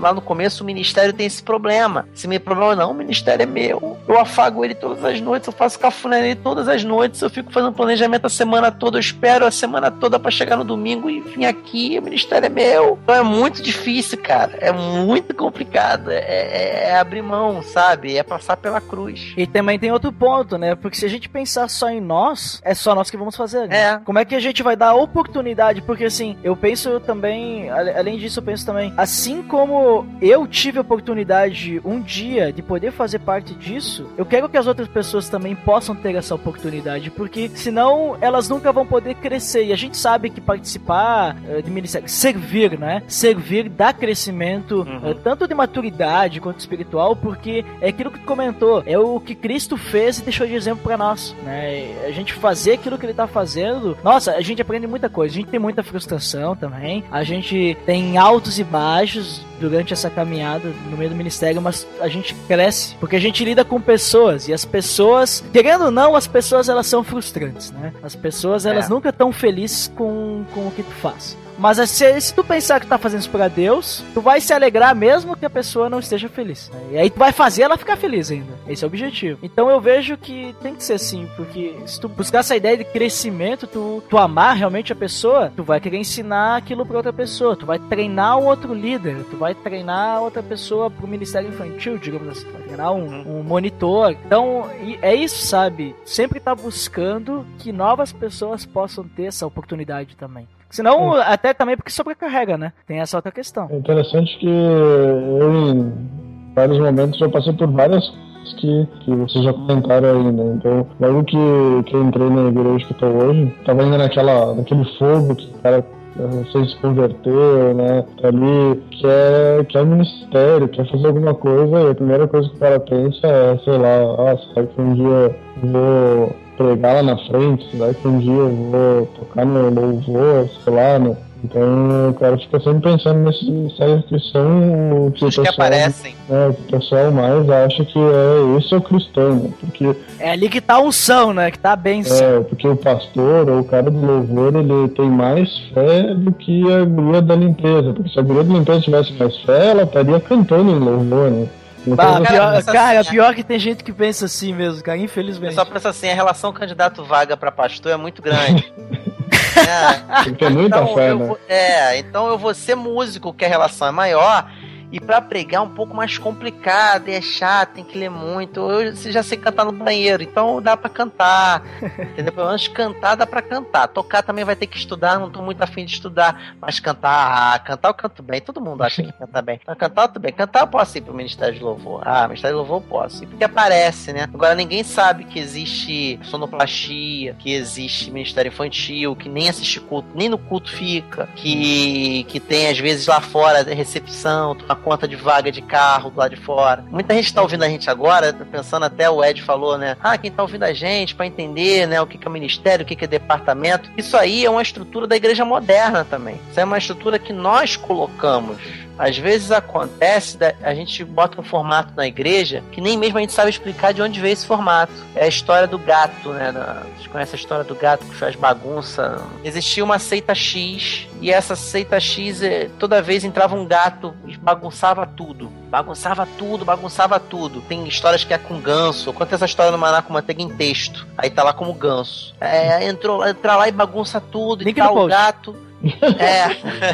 lá no começo o ministério tem esse problema. Se me problema não, o ministério é meu. Eu afago ele todas as noites, eu faço cafuné nele todas as noites, eu fico fazendo planejamento a semana toda, eu espero a semana toda para chegar no domingo e vir aqui, o ministério é meu. Então é muito difícil, cara. É muito complicado. É, é, é abrir mão, sabe? É passar pela cruz. E também tem outro ponto, né? Porque se a gente pensar só em nós, é só nós que vamos fazer. Né? É. Como é que a gente vai dar oportunidade? Porque assim, eu penso também, além disso, eu penso também, assim como eu tive a oportunidade um dia de poder fazer parte disso, eu quero que as outras pessoas também possam ter essa oportunidade, porque senão elas nunca vão poder crescer. E a gente sabe que participar uh, de ministério, servir, né? Servir dá crescimento, uhum. uh, tanto de maturidade quanto espiritual, porque é aquilo que tu comentou, é o que Cristo fez e deixou de exemplo para nós, né? A gente fazer aquilo que ele tá fazendo, nossa, a gente aprende muita coisa, a gente tem muita frustração também, a gente tem altos e baixos durante essa caminhada no meio do ministério, mas a gente cresce porque a gente lida com pessoas e as pessoas, querendo ou não, as pessoas elas são frustrantes, né? As pessoas elas é. nunca estão felizes com, com o que tu faz. Mas se, se tu pensar que tá fazendo isso pra Deus, tu vai se alegrar mesmo que a pessoa não esteja feliz. Né? E aí tu vai fazer ela ficar feliz ainda. Esse é o objetivo. Então eu vejo que tem que ser assim, porque se tu buscar essa ideia de crescimento, tu, tu amar realmente a pessoa, tu vai querer ensinar aquilo pra outra pessoa, tu vai treinar um outro líder, tu vai vai treinar outra pessoa pro Ministério Infantil, digamos assim. Vai treinar um, um monitor. Então, é isso, sabe? Sempre tá buscando que novas pessoas possam ter essa oportunidade também. Senão, até também porque sobrecarrega, né? Tem essa outra questão. É interessante que eu, em vários momentos, já passei por várias que, que vocês já comentaram aí, né? Então, logo que, que eu entrei na igreja que eu tô hoje, tava ainda naquela, naquele fogo que o cara você se converteu, né? Ali, quer, quer ministério, quer fazer alguma coisa, e a primeira coisa que o cara pensa é, sei lá, ah, será que um dia vou pregar lá na frente, será que um dia eu vou tocar no louvor, sei lá, né? Então o cara fica sempre pensando nesses séries que são o que, o Os que pessoal, aparecem. é, o que o pessoal mais acha que é esse é o cristão, né? Porque É ali que tá a unção, né? Que tá a benção. É, porque o pastor ou o cara do louvor, ele tem mais fé do que a guria da limpeza. Porque se a guria da limpeza tivesse mais fé, ela estaria cantando em louvor, né? Então, Bah, pior, cara, assim, pior que tem gente que pensa assim mesmo, cara, O infelizmente. pessoal pensa assim, a relação candidato-vaga pra pastor é muito grande. [laughs] É. tem que ter muita Então, fé, eu né? vou, é, então eu vou ser músico, que a relação é maior. E pra pregar é um pouco mais complicado, e é chato, tem que ler muito. Eu já sei cantar no banheiro, então dá pra cantar. [laughs] entendeu? Pelo menos cantar dá pra cantar. Tocar também vai ter que estudar, não tô muito afim de estudar. Mas cantar, ah, cantar eu canto bem. Todo mundo acha que canta bem. Então, cantar eu tô bem. Cantar eu posso ir pro Ministério de Louvor. Ah, Ministério de Louvor eu posso. ir Porque aparece, né? Agora ninguém sabe que existe sonoplastia, que existe Ministério Infantil, que nem assiste culto, nem no culto fica, que, que tem às vezes lá fora recepção, toma conta de vaga de carro do lado de fora. Muita gente tá ouvindo a gente agora, pensando até o Ed falou, né? Ah, quem tá ouvindo a gente para entender, né, o que que é ministério, o que que é departamento. Isso aí é uma estrutura da igreja moderna também. Isso é uma estrutura que nós colocamos. Às vezes acontece, a gente bota um formato na igreja que nem mesmo a gente sabe explicar de onde veio esse formato. É a história do gato, né? Vocês conhecem a história do gato que faz bagunça? Existia uma seita X e essa seita X, eh, toda vez entrava um gato e bagunçava tudo. Bagunçava tudo, bagunçava tudo. Tem histórias que é com ganso. Conta essa história no Maná com manteiga em texto. Aí tá lá como ganso. É, entrou, entra lá e bagunça tudo Link e no O gato. É.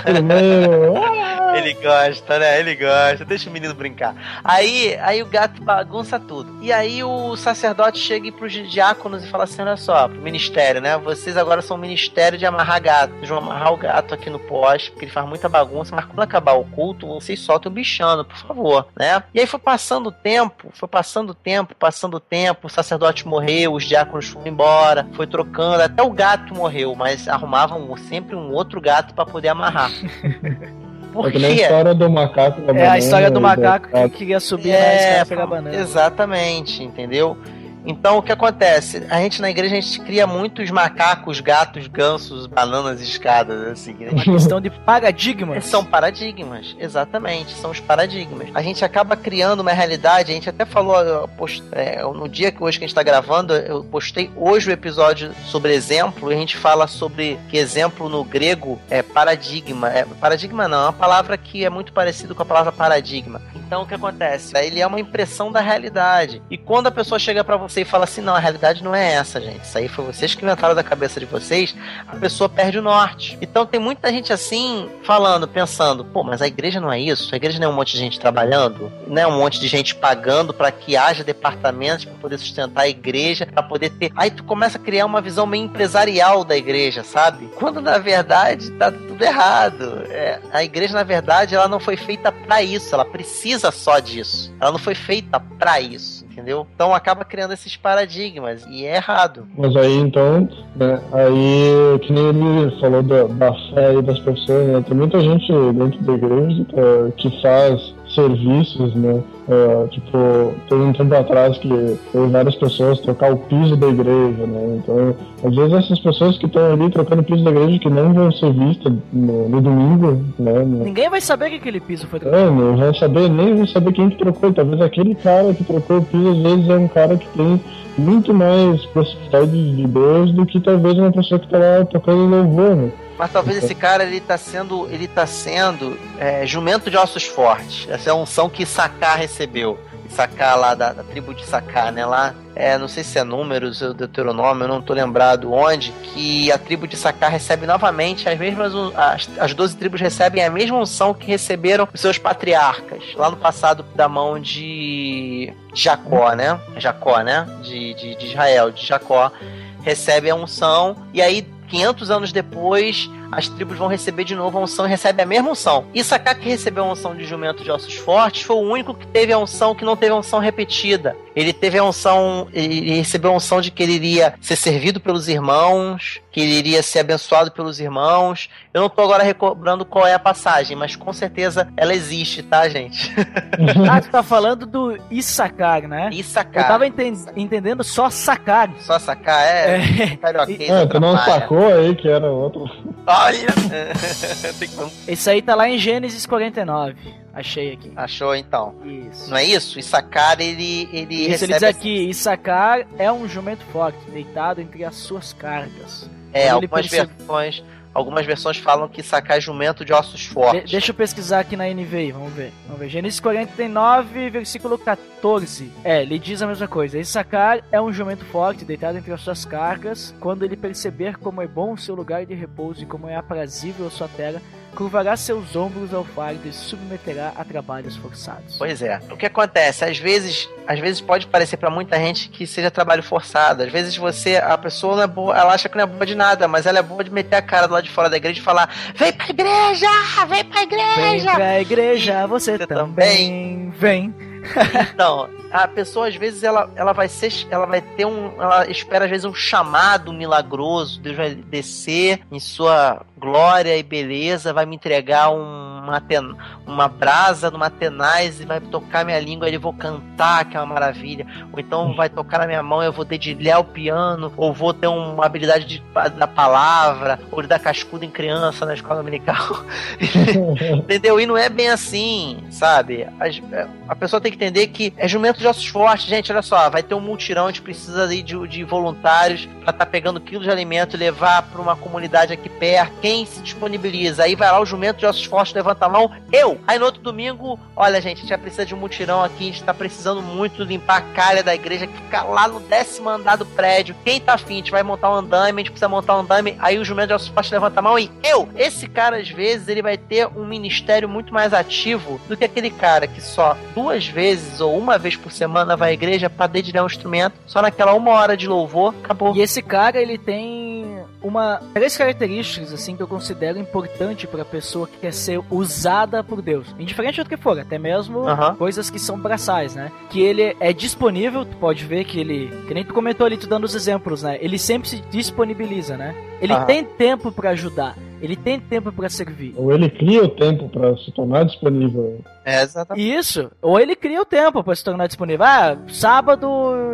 [laughs] Ele gosta, né? Ele gosta. Deixa o menino brincar. Aí, aí o gato bagunça tudo. E aí o sacerdote chega pros diáconos e fala assim: olha só, pro ministério, né? Vocês agora são o ministério de amarrar gato. Vocês vão amarrar o gato aqui no poste, porque ele faz muita bagunça, mas quando acabar o culto, vocês soltam o bichano, por favor, né? E aí foi passando o tempo, foi passando o tempo, passando o tempo, o sacerdote morreu, os diáconos foram embora, foi trocando, até o gato morreu, mas arrumavam sempre um outro gato pra poder amarrar. [laughs] Por é a quê? história do macaco É a história do e macaco que queria subir na É, escada pegar banana. exatamente, entendeu? Então o que acontece? A gente na igreja a gente cria muitos macacos, gatos, gansos, bananas, escadas, assim. né? Uma questão de paradigma. São paradigmas, exatamente, são os paradigmas. A gente acaba criando uma realidade, a gente até falou post- é, no dia que hoje que a gente está gravando, eu postei hoje o episódio sobre exemplo, e a gente fala sobre que exemplo no grego é paradigma. É, paradigma não, é uma palavra que é muito parecido com a palavra paradigma. Então o que acontece? Ele é uma impressão da realidade. E quando a pessoa chega para você e fala assim, não, a realidade não é essa, gente. Isso aí foi vocês que inventaram da cabeça de vocês, a pessoa perde o norte. Então tem muita gente assim falando, pensando, pô, mas a igreja não é isso? A igreja não é um monte de gente trabalhando, não é um monte de gente pagando para que haja departamentos para poder sustentar a igreja, para poder ter. Aí tu começa a criar uma visão meio empresarial da igreja, sabe? Quando na verdade tá tudo errado. É, a igreja na verdade ela não foi feita para isso, ela precisa só disso. Ela não foi feita para isso. Entendeu? Então acaba criando esses paradigmas e é errado. Mas aí então, né, aí que nem ele falou da, da fé aí das pessoas, né? Tem muita gente dentro da igreja eh, que faz serviços, né? Eh, tipo, teve um tempo atrás que teve várias pessoas trocar o piso da igreja, né? Então, às vezes essas pessoas que estão ali trocando o piso da igreja que não vão ser vistas no, no domingo, né? Ninguém vai saber que aquele piso foi trocado. é, não vão saber, nem vão saber quem que trocou. Talvez aquele cara que trocou o piso, às vezes, é um cara que tem muito mais proximidade de Deus do que talvez uma pessoa que tá lá tocando louvor, né? Mas talvez esse cara ele tá sendo, ele tá sendo é, jumento de ossos fortes. Essa é a unção que Sacar recebeu. Sacar lá da, da tribo de Sacar, né? Lá, é, não sei se é números ou Deuteronômio, eu não tô lembrado onde, que a tribo de Sacar recebe novamente as mesmas. As, as 12 tribos recebem a mesma unção que receberam os seus patriarcas, lá no passado da mão de Jacó, né? Jacó, né? De, de, de Israel, de Jacó. Recebe a unção, e aí 500 anos depois, as tribos vão receber de novo a unção e recebe a mesma unção. Issacar que recebeu a unção de jumento de ossos fortes foi o único que teve a unção que não teve a unção repetida. Ele teve a unção, ele recebeu a unção de que ele iria ser servido pelos irmãos, que ele iria ser abençoado pelos irmãos. Eu não tô agora recobrando qual é a passagem, mas com certeza ela existe, tá, gente? [laughs] ah, tu tá falando do Issacar, né? Issacar. Eu tava enten entendendo só sacar. Só sacar, é. É, é tu não sacou aí que era outro. Olha! [laughs] Esse aí tá lá em Gênesis 49. Achei aqui. Achou então? Isso. Não é isso? Issacar, ele. ele isso, ele diz aqui: Issacar é um jumento forte, deitado entre as suas cargas. É, Quando algumas percebe... versões. Algumas versões falam que sacar é jumento de ossos fortes. De deixa eu pesquisar aqui na NVI, vamos ver. Vamos ver. Gênesis 49, versículo 14. É, ele diz a mesma coisa. Issacar é um jumento forte, deitado entre as suas cargas. Quando ele perceber como é bom o seu lugar de repouso e como é aprazível a sua terra, curvará seus ombros ao fardo e submeterá a trabalhos forçados. Pois é. O que acontece? Às vezes, às vezes pode parecer para muita gente que seja trabalho forçado. Às vezes você, a pessoa é boa, ela acha que não é boa de nada, mas ela é boa de meter a cara do lado de fora da igreja e falar: "Vem pra igreja! Vem pra igreja!" Vem pra igreja, você, você também vem. então, a pessoa às vezes ela, ela vai ser ela vai ter um ela espera às vezes um chamado milagroso Deus vai descer em sua glória e beleza vai me entregar uma uma brasa numa tenaz e vai tocar minha língua e eu vou cantar que é uma maravilha ou então vai tocar na minha mão e eu vou dedilhar o piano ou vou ter uma habilidade de, da palavra ou de dar cascudo em criança na escola dominical [laughs] entendeu e não é bem assim sabe a, a pessoa tem que entender que é jumento de ossos fortes. Gente, olha só, vai ter um multirão, a gente precisa de, de voluntários para estar tá pegando quilos de alimento e levar para uma comunidade aqui perto. Quem se disponibiliza? Aí vai lá o jumento de ossos fortes, levanta a mão, eu! Aí no outro domingo, olha, gente, a gente já precisa de um multirão aqui, a gente tá precisando muito limpar a calha da igreja que fica lá no décimo andar do prédio. Quem tá afim? A gente vai montar um andame, a gente precisa montar um andame. Aí o jumento de ossos fortes levanta a mão e eu! Esse cara, às vezes, ele vai ter um ministério muito mais ativo do que aquele cara que só duas vezes ou uma vez por semana vai à igreja para dedilhar um instrumento, só naquela uma hora de louvor, acabou. E esse cara, ele tem uma três características assim que eu considero importante para a pessoa que quer ser usada por Deus, indiferente do que for, até mesmo coisas que são braçais, né? Que ele é disponível, tu pode ver que ele, que nem tu comentou ali, tu dando os exemplos, né? Ele sempre se disponibiliza, né? Ele tem tempo para ajudar. Ele tem tempo para servir. Ou ele cria o tempo para se tornar disponível. É, exatamente. Isso. Ou ele cria o tempo para se tornar disponível. Ah, sábado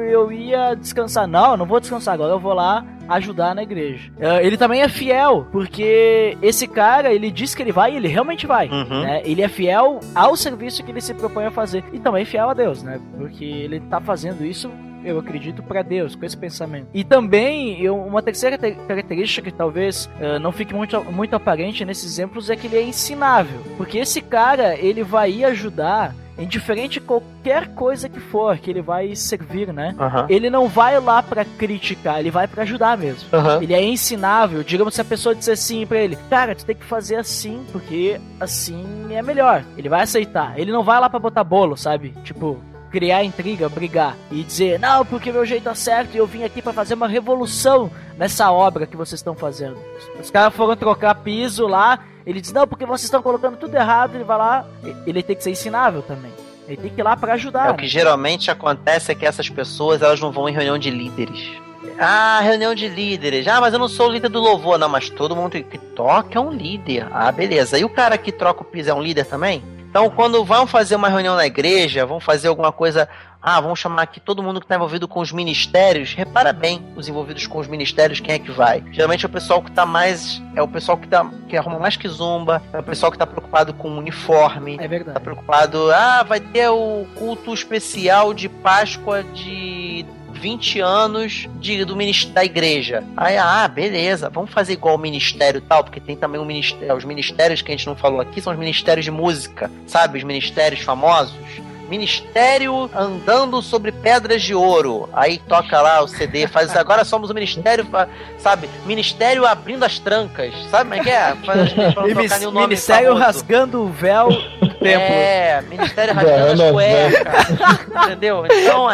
eu ia descansar. Não, não vou descansar agora. Eu vou lá ajudar na igreja. Uh, ele também é fiel, porque esse cara, ele diz que ele vai e ele realmente vai. Uhum. Né? Ele é fiel ao serviço que ele se propõe a fazer. E também fiel a Deus, né? Porque ele tá fazendo isso eu acredito, para Deus, com esse pensamento. E também, eu, uma terceira característica que talvez uh, não fique muito, muito aparente nesses exemplos é que ele é ensinável. Porque esse cara, ele vai ajudar indiferente qualquer coisa que for que ele vai servir, né? Uhum. Ele não vai lá para criticar, ele vai para ajudar mesmo. Uhum. Ele é ensinável. Digamos se a pessoa disser assim para ele, cara, tu tem que fazer assim porque assim é melhor. Ele vai aceitar. Ele não vai lá para botar bolo, sabe? Tipo, criar intriga, brigar e dizer, não, porque meu jeito é certo e eu vim aqui para fazer uma revolução nessa obra que vocês estão fazendo. Os caras foram trocar piso lá, ele diz, não, porque vocês estão colocando tudo errado, ele vai lá, ele tem que ser ensinável também. Ele tem que ir lá para ajudar. É, o que geralmente acontece é que essas pessoas, elas não vão em reunião de líderes. Ah, reunião de líderes. Ah, mas eu não sou o líder do louvor. Não, mas todo mundo que toca é um líder. Ah, beleza. E o cara que troca o piso é um líder também? Então, quando vão fazer uma reunião na igreja, vão fazer alguma coisa. Ah, vamos chamar aqui todo mundo que está envolvido com os ministérios. Repara bem, os envolvidos com os ministérios, quem é que vai? Geralmente é o pessoal que está mais. É o pessoal que, tá, que arruma mais que zumba. É o pessoal que está preocupado com o uniforme. É verdade. Está preocupado. Ah, vai ter o culto especial de Páscoa de 20 anos de, do ministério da igreja. Aí, ah, beleza, vamos fazer igual o ministério tal, porque tem também o ministério, os ministérios que a gente não falou aqui são os ministérios de música, sabe? Os ministérios famosos. Ministério andando sobre pedras de ouro. Aí toca lá o CD, faz agora somos o Ministério, sabe? Ministério abrindo as trancas, sabe como é que é? Faz, Minis, ministério famoso. rasgando o véu do templo. É, Ministério rasgando as cuecas. entendeu? Então,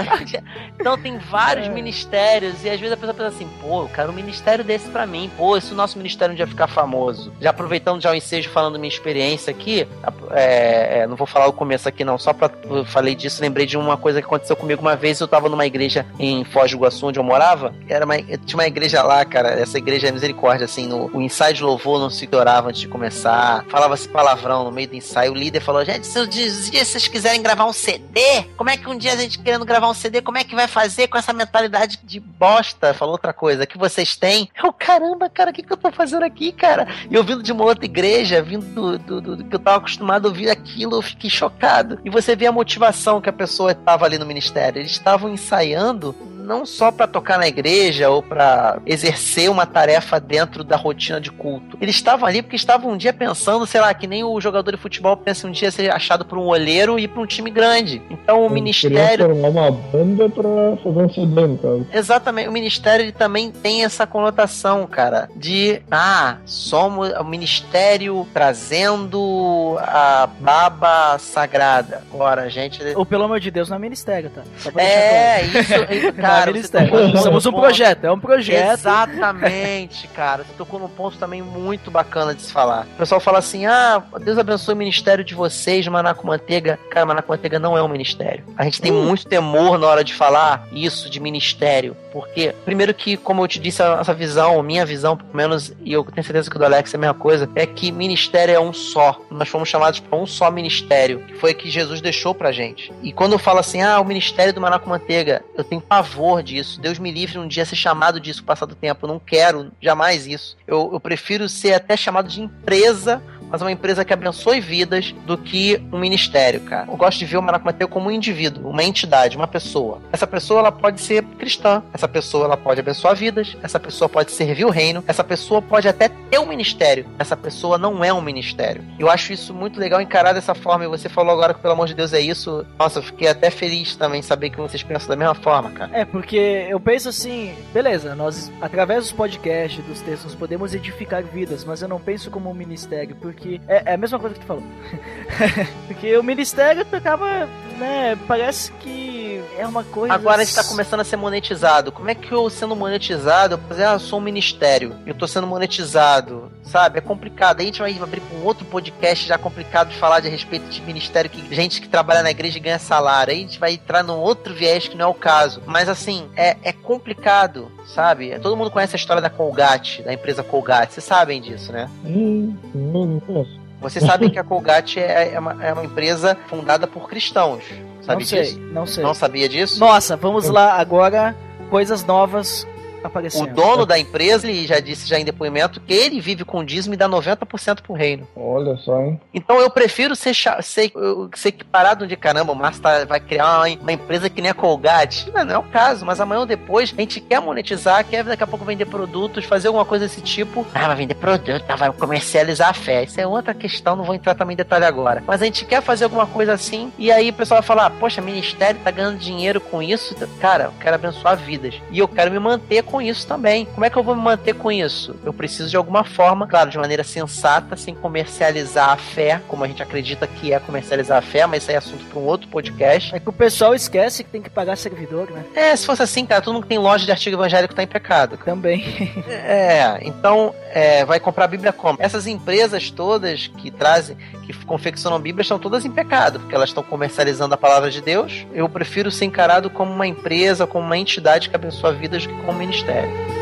então tem vários é. ministérios e às vezes a pessoa pensa assim, pô, eu quero um ministério desse pra mim. Pô, se o nosso ministério um dia ficar famoso. Já aproveitando já o ensejo falando minha experiência aqui, é, é, não vou falar o começo aqui não, só pra falei disso, lembrei de uma coisa que aconteceu comigo uma vez, eu tava numa igreja em Foz do Iguaçu, onde eu morava, era uma, tinha uma igreja lá, cara, essa igreja é misericórdia, assim, no, o ensaio de louvor não se orava antes de começar, falava-se palavrão no meio do ensaio, o líder falou, gente, se um dia vocês quiserem gravar um CD, como é que um dia a gente querendo gravar um CD, como é que vai fazer com essa mentalidade de bosta? Falou outra coisa, que vocês têm. Eu, caramba, cara, o que, que eu tô fazendo aqui, cara? E eu vindo de uma outra igreja, vindo do, do, do, do que eu tava acostumado a ouvir aquilo, eu fiquei chocado. E você vê a motivação que a pessoa estava ali no ministério. Eles estavam ensaiando não só para tocar na igreja ou para exercer uma tarefa dentro da rotina de culto. Eles estavam ali porque estavam um dia pensando, sei lá, que nem o jogador de futebol pensa um dia ser achado por um olheiro e ir para um time grande. Então o Eu ministério formar uma banda para fazer um CD, no caso. Exatamente, o ministério ele também tem essa conotação, cara, de ah, somos o ministério trazendo a baba sagrada. Agora, gente, ou pelo amor de Deus, não é ministério, tá? É, isso, [laughs] cara, cara. Somos um projeto, é um projeto. Exatamente, cara. Você tocou num ponto também muito bacana de se falar. O pessoal fala assim: ah, Deus abençoe o ministério de vocês, Manaco Manteiga. Cara, Manaco Manteiga não é um ministério. A gente tem uh. muito temor na hora de falar isso de ministério. Porque, primeiro que, como eu te disse, essa visão, minha visão, pelo menos, e eu tenho certeza que o do Alex é a mesma coisa, é que ministério é um só. Nós fomos chamados para um só ministério, que foi que Jesus deixou pra gente. E quando eu falo assim, ah, o ministério do Manaco Manteiga, eu tenho pavor pavor disso. Deus me livre um dia ser chamado disso passado tempo. Eu não quero jamais isso. Eu, eu prefiro ser até chamado de empresa mas uma empresa que abençoe vidas do que um ministério, cara. Eu gosto de ver o Manaco Mateu como um indivíduo, uma entidade, uma pessoa. Essa pessoa ela pode ser cristã, essa pessoa ela pode abençoar vidas, essa pessoa pode servir o reino, essa pessoa pode até ter um ministério, essa pessoa não é um ministério. Eu acho isso muito legal encarar dessa forma e você falou agora que pelo amor de Deus é isso. Nossa, eu fiquei até feliz também saber que vocês pensam da mesma forma, cara. É, porque eu penso assim, beleza, nós através dos podcasts, dos textos, podemos edificar vidas, mas eu não penso como um ministério, porque porque é, é a mesma coisa que tu falou. [laughs] porque o ministério acaba, né, parece que é uma coisa. Agora a gente tá começando a ser monetizado. Como é que eu sendo monetizado, eu ah, eu sou um ministério, eu tô sendo monetizado, sabe? É complicado. Aí a gente vai abrir um outro podcast já complicado de falar de respeito de ministério, que gente que trabalha na igreja ganha salário. Aí a gente vai entrar num outro viés que não é o caso. Mas assim, é, é complicado, sabe? Todo mundo conhece a história da Colgate, da empresa Colgate. Vocês sabem disso, né? Hum, não conheço. Vocês sabem que a Colgate é, é, uma, é uma empresa fundada por cristãos. Sabe não sei, disso? não sei. Não sabia disso? Nossa, vamos lá agora. Coisas novas aparecendo. O dono da empresa, ele já disse já em depoimento que ele vive com dízimo e dá 90% pro reino. Olha só, hein? Então eu prefiro ser, ser, ser equiparado de caramba, o Márcio tá, vai criar uma, uma, empresa que nem a Colgate. Não, não é o caso, mas amanhã ou depois a gente quer monetizar, quer daqui a pouco vender produtos, fazer alguma coisa desse tipo. Ah, vai vender produto, ah, vai comercializar a fé. Isso é outra questão, não vou entrar também em detalhe agora. Mas a gente quer fazer alguma coisa assim, e aí o pessoal vai falar, poxa, ministério tá ganhando dinheiro com isso. Cara, eu quero abençoar vidas. E eu quero me manter com isso também. Como é que eu vou me manter com isso? Eu preciso de alguma forma, claro, de maneira sensata, sem comercializar a fé, como a gente acredita que é comercializar a fé, mas isso é assunto para um outro podcast. É que o pessoal esquece que tem que pagar servidor, né? É, se fosse assim, cara, todo mundo que tem loja de artigo evangélico tá em pecado. Também. [laughs] é, então, é, vai comprar a Bíblia como? Essas empresas todas que trazem, que confeccionam Bíblias, estão todas em pecado, porque elas estão comercializando a palavra de Deus. Eu prefiro ser encarado como uma empresa, como uma entidade que abençoa vidas do que como um ministério.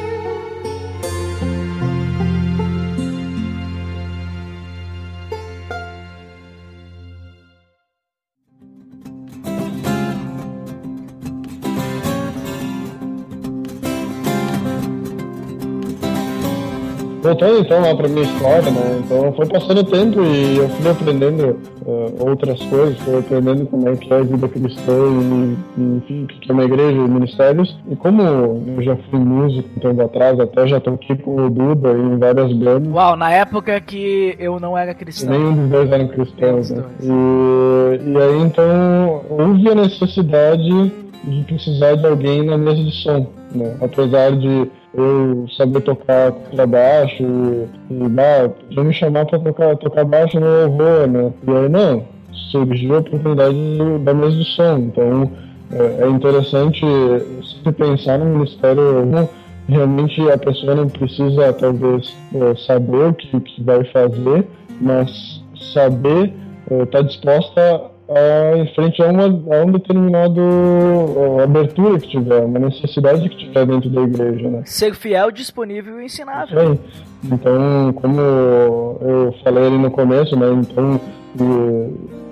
Voltando então lá para minha história, né? Então foi passando o tempo e eu fui aprendendo uh, outras coisas, fui aprendendo como é que é a vida cristã e, enfim, que é uma igreja e ministérios. E como eu já fui músico um tempo atrás, até já toquei com o Duda em várias bandas. Uau, na época que eu não era cristão. Nenhum dos dois eram cristãos, né? E e aí então houve a necessidade de precisar de alguém na mesa de som, né? Apesar de eu saber tocar contrabaixo e, podia me chamar para tocar, tocar baixo no louvor, né? E aí não, surgiu a oportunidade da mesa de som. Então é, é interessante se pensar no ministério realmente a pessoa não precisa talvez é, saber o que, que vai fazer, mas saber estar tá disposta a, em frente a, uma, a um determinado a abertura que tiver, uma necessidade que tiver dentro da igreja, né? Ser fiel, disponível e ensinável. É. Então, como eu falei ali no começo, né? Então,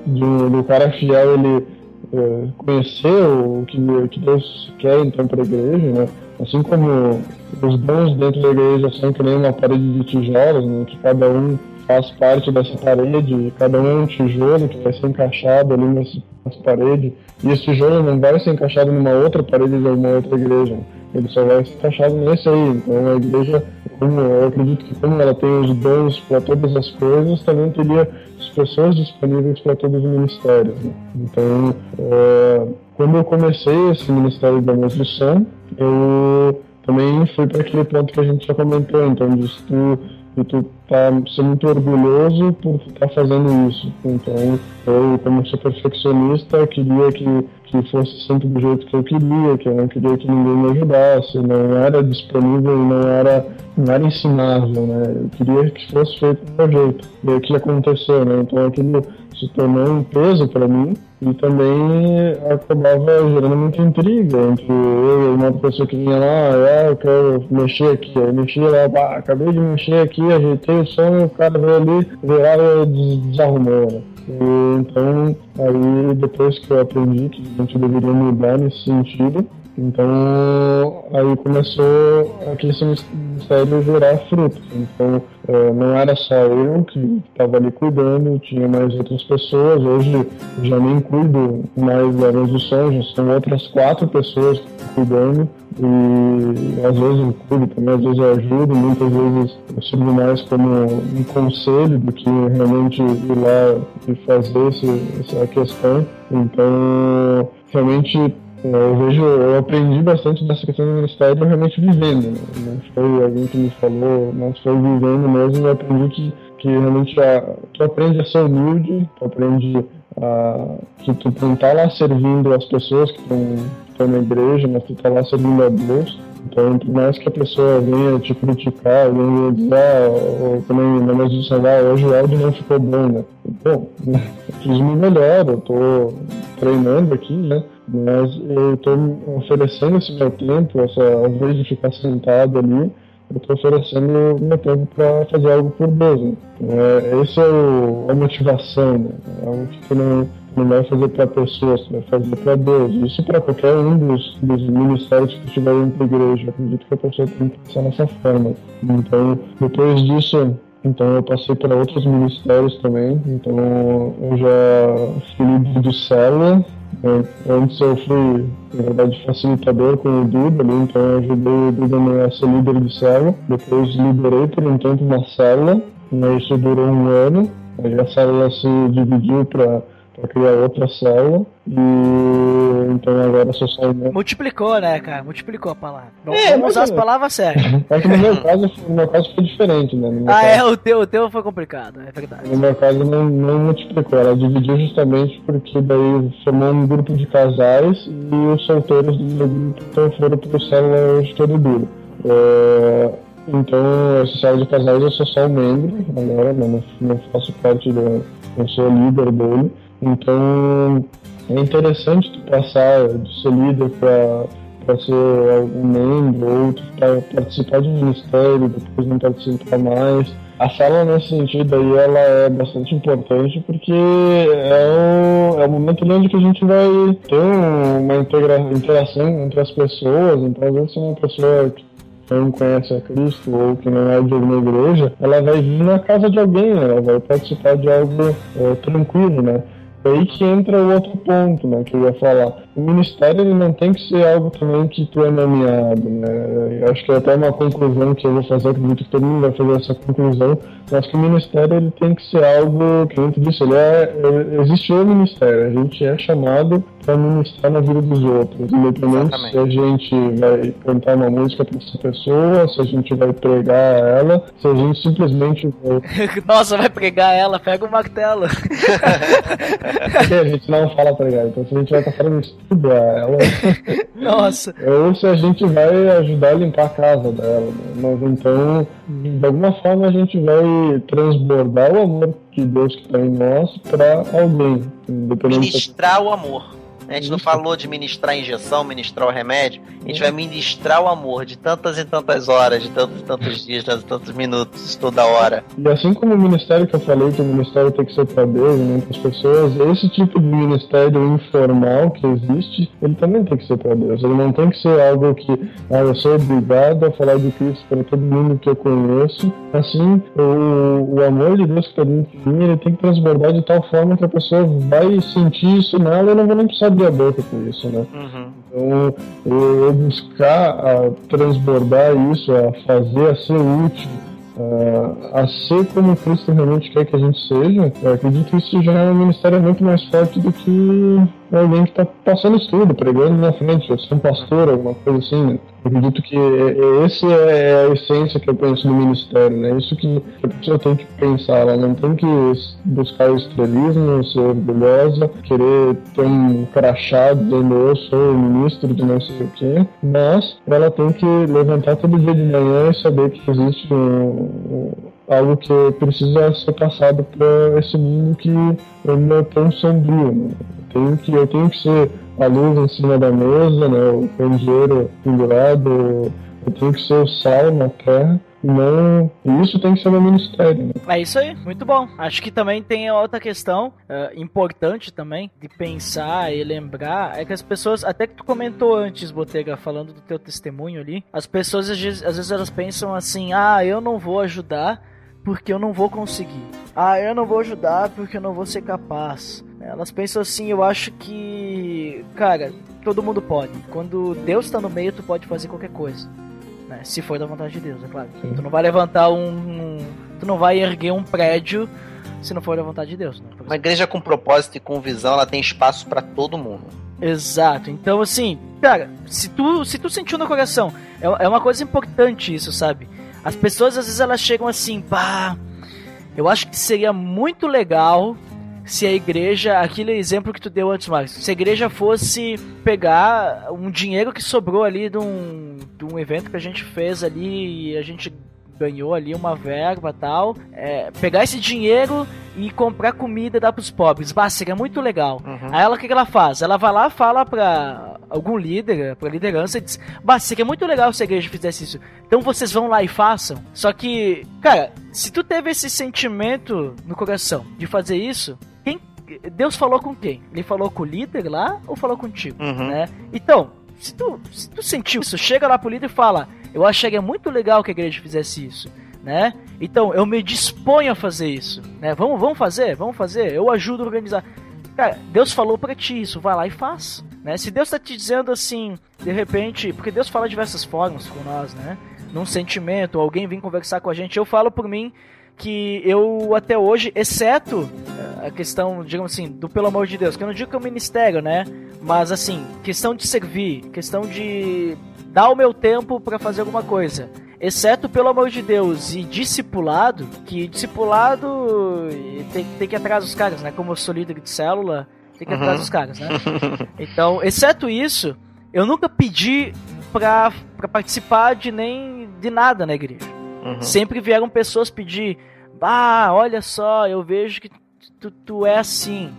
do, do cara fiel, ele é, conhecer o que, o que Deus quer então para a igreja, né? Assim como os dons dentro da igreja são que nem uma parede de tijolos, né? Que cada um faz parte dessa parede, cada um é um tijolo que vai ser encaixado ali nessa, parede, e esse tijolo não vai ser encaixado numa outra parede de uma outra igreja, ele só vai ser encaixado nesse aí. Então a igreja, como eu acredito que como ela tem os dons para todas as coisas, também teria as pessoas disponíveis para todos os ministérios. Né? Então, é, quando eu comecei esse ministério da nutrição, eu também fui para aquele ponto que a gente já comentou, então de tu tu tá sendo muito orgulhoso por estar tá fazendo isso. Então, eu, como sou perfeccionista, queria que, que fosse sempre do jeito que eu queria, que eu não queria que ninguém me ajudasse, não era disponível não era, não era ensinável, né? Eu queria que fosse feito do meu jeito. E o que aconteceu, né? Então, aquilo se tornou um peso para mim e também acabava gerando muita intriga entre eu e uma pessoa que vinha lá, ah, eu quero mexer aqui, eu mexia lá, acabei de mexer aqui, ajeitei o som o cara veio ali, virava e desarrumou, né? E, então, aí depois que eu aprendi que a gente deveria mudar nesse sentido, então, aí começou aquele ministério gerar frutos. Então, é, não era só eu que estava ali cuidando, tinha mais outras pessoas. Hoje já nem cuido mais da som, já são outras quatro pessoas cuidando. E às vezes eu cuido também, às vezes eu ajudo, muitas vezes eu sirvo mais como um conselho do que realmente ir lá e fazer esse, essa questão. Então, realmente eu vejo, eu aprendi bastante dessa questão do ministério realmente vivendo, né? não foi alguém que me falou, mas foi vivendo mesmo, eu aprendi que, que realmente a, tu aprende a ser humilde, tu aprende a, que tu não tá lá servindo as pessoas que estão na igreja, mas tu tá lá servindo a Deus, então, por mais que a pessoa venha te criticar, venha dizer, ah, ou também na mesa celular, hoje o áudio não ficou bom, né? Bom, [laughs] fiz o melhor, eu tô treinando aqui, né? Mas eu tô oferecendo esse meu tempo, essa, ao invés de ficar sentado ali, eu estou oferecendo meu tempo para fazer algo por Deus. Né? É, essa é o, a motivação, né? É algo que não, não vai fazer para pessoas, vai fazer para Deus. Isso para qualquer um dos, dos ministérios que estiver dentro da igreja. Eu acredito que a pessoa tem que pensar dessa forma. Então, depois disso, então eu passei para outros ministérios também. Então eu já fui líder de célula, Antes eu fui, na verdade, facilitador com o Duda ali, então eu ajudei o Duda a ser líder de célula. Depois liderei por um tempo uma né, isso durou um ano. Aí a célula se dividiu para criar outra célula e então agora só Multiplicou, né, cara? Multiplicou a palavra. Vamos, é, vamos usar as palavras certas. [laughs] É que no meu [laughs] caso, no meu caso foi diferente, né? ah, caso, é, o teu, o teu foi complicado, é verdade. No meu caso não, não multiplicou, ela dividiu justamente porque daí formou um grupo de casais e os solteiros do grupo então foram pro célula hoje todo duro. É, então, esse célula de casais eu sou só um membro agora, não, não faço parte do. Eu sou líder dele. Então é interessante tu passar de ser líder para ser algum membro, ou para participar de um ministério, depois não participar mais. A sala nesse sentido aí ela é bastante importante porque é o, é o momento onde que a gente vai ter uma integra, interação entre as pessoas, então às vezes uma pessoa que não conhece a Cristo ou que não é de alguma igreja, ela vai vir na casa de alguém, ela vai participar de algo é, tranquilo, né? Aí que entra o outro ponto, né, que eu ia falar. O ministério ele não tem que ser algo também que tu é nomeado, né? Eu acho que é até uma conclusão que eu vou fazer, acredito que todo mundo vai fazer essa conclusão. Acho que o ministério ele tem que ser algo que dentro disso ele é, é existe o ministério, a gente é chamado para ministrar na vida dos outros, independente se a gente vai cantar uma música para essa pessoa, se a gente vai pregar ela, se a gente simplesmente vai... [laughs] Nossa, vai pregar ela, pega o martelo. [laughs] Porque a gente não fala pregar, então se a gente vai estar falando ela. [laughs] Nossa. Ou se a gente vai ajudar a limpar a casa dela. Né? Mas então, de alguma forma, a gente vai transbordar o amor que Deus que está em nós para alguém. Ministrar o amor. A gente não falou de ministrar a injeção, ministrar o remédio. A gente vai ministrar o amor de tantas e tantas horas, de tantos e tantos dias, de tantos e tantos minutos, toda hora. E assim como o ministério que eu falei, que o ministério tem que ser para Deus não para as pessoas, esse tipo de ministério informal que existe, ele também tem que ser para Deus. Ele não tem que ser algo que ah, eu sou obrigado a falar de Cristo para todo mundo que eu conheço. Assim, o, o amor de Deus que está dentro de mim, ele tem que transbordar de tal forma que a pessoa vai sentir isso nela e não vai nem precisar abrir a boca com isso, né? Uhum. Então, eu, buscar a transbordar isso, a fazer, a ser útil, a, a ser como Cristo realmente quer que a gente seja, eu acredito que isso já é um ministério muito mais forte do que alguém que está passando estudo, pregando na frente, ser um pastor, alguma coisa assim, né? acredito que esse é a essência que eu penso no ministério, né? Isso que a pessoa tem que pensar, ela não tem que buscar o estrelismo, ser orgulhosa, querer ter um crachá dizendo eu sou ministro de não sei o quê, mas ela tem que levantar todo dia de manhã e saber que existe um, algo que precisa ser passado para esse mundo que ainda é tão sombrio. Né? Tenho que eu tenho que ser a luz em cima da mesa, né, o candeeiro pendurado, eu tenho que ser o sal na terra. Não, isso tem que ser no ministério. Né? É isso aí, muito bom. Acho que também tem outra questão uh, importante também de pensar e lembrar é que as pessoas, até que tu comentou antes, Botega, falando do teu testemunho ali, as pessoas às vezes, às vezes elas pensam assim: ah, eu não vou ajudar porque eu não vou conseguir. Ah, eu não vou ajudar porque eu não vou ser capaz. Elas pensam assim, eu acho que, cara, todo mundo pode. Quando Deus está no meio, tu pode fazer qualquer coisa. Né? Se for da vontade de Deus, é claro. Sim. Tu não vai levantar um, um, Tu não vai erguer um prédio se não for da vontade de Deus. Né? Uma igreja com propósito e com visão, ela tem espaço para todo mundo. Exato. Então, assim, cara, se tu, se tu sentiu no coração, é, é uma coisa importante isso, sabe? As pessoas às vezes elas chegam assim, pá, eu acho que seria muito legal se a igreja, aquele exemplo que tu deu antes, Marcos, se a igreja fosse pegar um dinheiro que sobrou ali de um, de um evento que a gente fez ali e a gente ganhou ali uma verba tal, é, pegar esse dinheiro e comprar comida e dar pros pobres. Bah, seria muito legal. Uhum. Aí ela, o que, que ela faz? Ela vai lá, fala pra algum líder, pra liderança, e diz, bah, seria muito legal se a igreja fizesse isso. Então vocês vão lá e façam. Só que, cara, se tu teve esse sentimento no coração de fazer isso, quem Deus falou com quem? Ele falou com o líder lá ou falou contigo, uhum. né? Então, se tu, se tu sentiu isso, chega lá pro líder e fala: Eu acharia muito legal que a igreja fizesse isso, né? Então, eu me disponho a fazer isso, né? Vamos, vamos fazer, vamos fazer. Eu ajudo a organizar. Cara, Deus falou para ti isso, vai lá e faz, né? Se Deus tá te dizendo assim, de repente, porque Deus fala de diversas formas com nós, né? Num sentimento, alguém vem conversar com a gente, eu falo por mim que eu até hoje, exceto eh, a questão, digamos assim, do pelo amor de Deus, que eu não digo que é um ministério, né? Mas assim, questão de servir, questão de dar o meu tempo para fazer alguma coisa. Exceto pelo amor de Deus e discipulado, que discipulado tem, tem que ir atrás dos caras, né? Como eu sou líder de célula, tem que ir uhum. atrás dos caras, né? [laughs] Então, exceto isso, eu nunca pedi pra, pra participar de nem de nada na igreja. Uhum. Sempre vieram pessoas pedir: Ah, olha só, eu vejo que tu, tu é assim.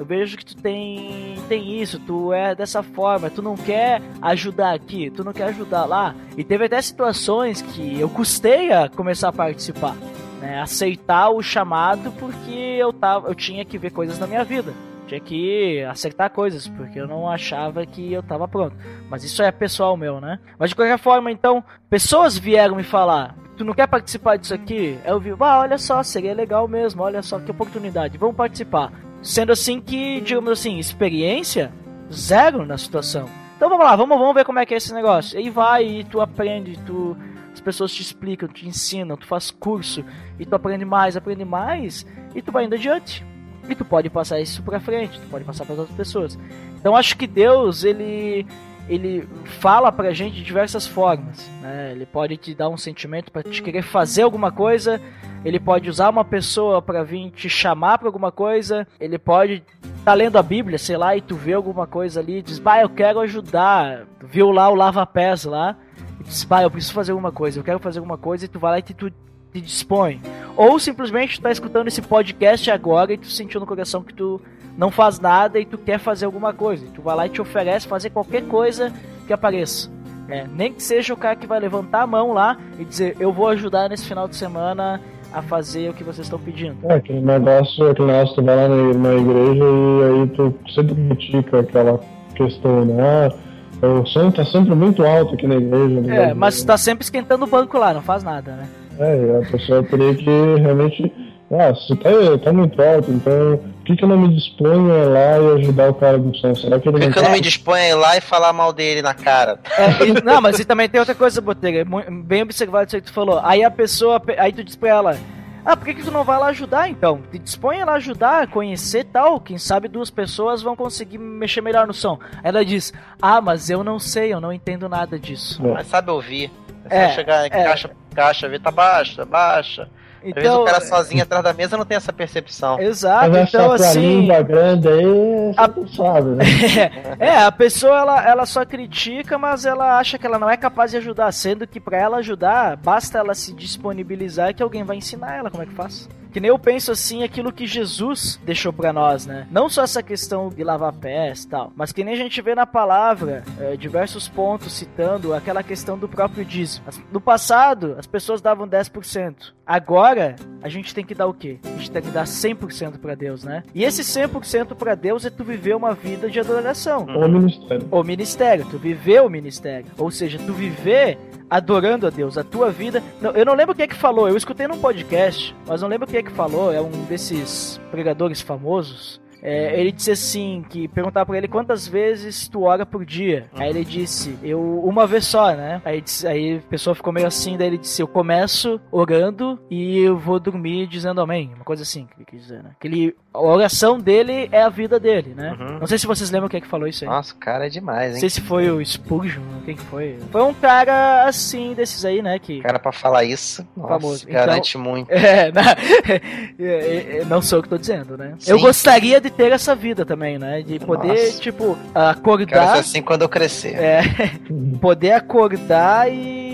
Eu vejo que tu tem, tem isso, tu é dessa forma, tu não quer ajudar aqui, tu não quer ajudar lá. E teve até situações que eu custei a começar a participar, né? Aceitar o chamado porque eu tava, eu tinha que ver coisas na minha vida. Tinha que acertar coisas, porque eu não achava que eu tava pronto. Mas isso é pessoal meu, né? Mas de qualquer forma, então, pessoas vieram me falar: tu não quer participar disso aqui? Eu vi, ah, olha só, seria legal mesmo, olha só que oportunidade, vamos participar. Sendo assim que, digamos assim, experiência zero na situação. Então vamos lá, vamos, vamos ver como é que é esse negócio. E vai, e tu aprende, tu as pessoas te explicam, te ensinam, tu faz curso e tu aprende mais, aprende mais e tu vai indo adiante. E tu pode passar isso pra frente, tu pode passar para outras pessoas. Então acho que Deus, ele ele fala pra gente de diversas formas, né? Ele pode te dar um sentimento para te querer fazer alguma coisa, ele pode usar uma pessoa para vir te chamar para alguma coisa, ele pode tá lendo a Bíblia, sei lá, e tu vê alguma coisa ali e diz, bah, eu quero ajudar. Tu viu lá o lava-pés lá, e diz, bah, eu preciso fazer alguma coisa, eu quero fazer alguma coisa, e tu vai lá e tu te dispõe. Ou simplesmente tu tá escutando esse podcast agora e tu sentiu no coração que tu não faz nada e tu quer fazer alguma coisa. E tu vai lá e te oferece fazer qualquer coisa que apareça. É, nem que seja o cara que vai levantar a mão lá e dizer, eu vou ajudar nesse final de semana a fazer o que vocês estão pedindo. É, aquele negócio, aquele negócio, tu vai lá na, na igreja e aí tu sempre critica aquela questão, né? Ah, o som tá sempre muito alto aqui na igreja. Né? É, mas tá sempre esquentando o banco lá, não faz nada, né? É, a pessoa teria que realmente. Ah, se tá, tá muito alto, então que, que eu não me disponho a ir lá e ajudar o cara do som? Será que ele Por que, que eu não me disponho a ir lá e falar mal dele na cara? É, e, não, mas e também tem outra coisa, Botega, bem observado isso aí que tu falou. Aí a pessoa, aí tu diz pra ela, ah, por que, que tu não vai lá ajudar então? Te dispõe a lá ajudar, conhecer tal. Quem sabe duas pessoas vão conseguir mexer melhor no som. Ela diz: Ah, mas eu não sei, eu não entendo nada disso. Mas sabe ouvir. É, só chegar em é. caixa, caixa, ver, tá baixa, tá baixa. Então, Às vezes o cara sozinho atrás da mesa não tem essa percepção. Exato, então assim. grande aí, a... sabe, né? [laughs] é, a pessoa ela, ela só critica, mas ela acha que ela não é capaz de ajudar, sendo que para ela ajudar, basta ela se disponibilizar que alguém vai ensinar ela como é que faz. Que nem eu penso assim, aquilo que Jesus deixou para nós, né? Não só essa questão de lavar pés e tal, mas que nem a gente vê na palavra é, diversos pontos citando aquela questão do próprio dízimo. No passado, as pessoas davam 10%. Agora, a gente tem que dar o quê? A gente tem que dar 100% para Deus, né? E esse 100% para Deus é tu viver uma vida de adoração. O ministério. O ministério, tu viver o ministério. Ou seja, tu viver adorando a Deus, a tua vida. Não, eu não lembro quem é que falou, eu escutei num podcast, mas não lembro quem é que falou, é um desses pregadores famosos. É, ele disse assim, que perguntava para ele quantas vezes tu ora por dia. Aí ele disse, eu uma vez só, né? Aí, disse, aí a pessoa ficou meio assim, daí ele disse, eu começo orando e eu vou dormir dizendo amém. Uma coisa assim que ele quis dizer, né? Que ele, a oração dele é a vida dele, né? Uhum. Não sei se vocês lembram quem é que falou isso aí. Nossa, o cara é demais, hein? Não sei se foi o Spurgeon, quem que foi. Foi um cara assim, desses aí, né? Que... Cara, pra falar isso, nossa, famoso. garante então, muito. [laughs] É, não, [laughs] é, é, não sou o que tô dizendo, né? Sim. Eu gostaria de de ter essa vida também, né? De poder, Nossa. tipo, acordar. Quero ser assim quando eu crescer. É. [laughs] poder acordar e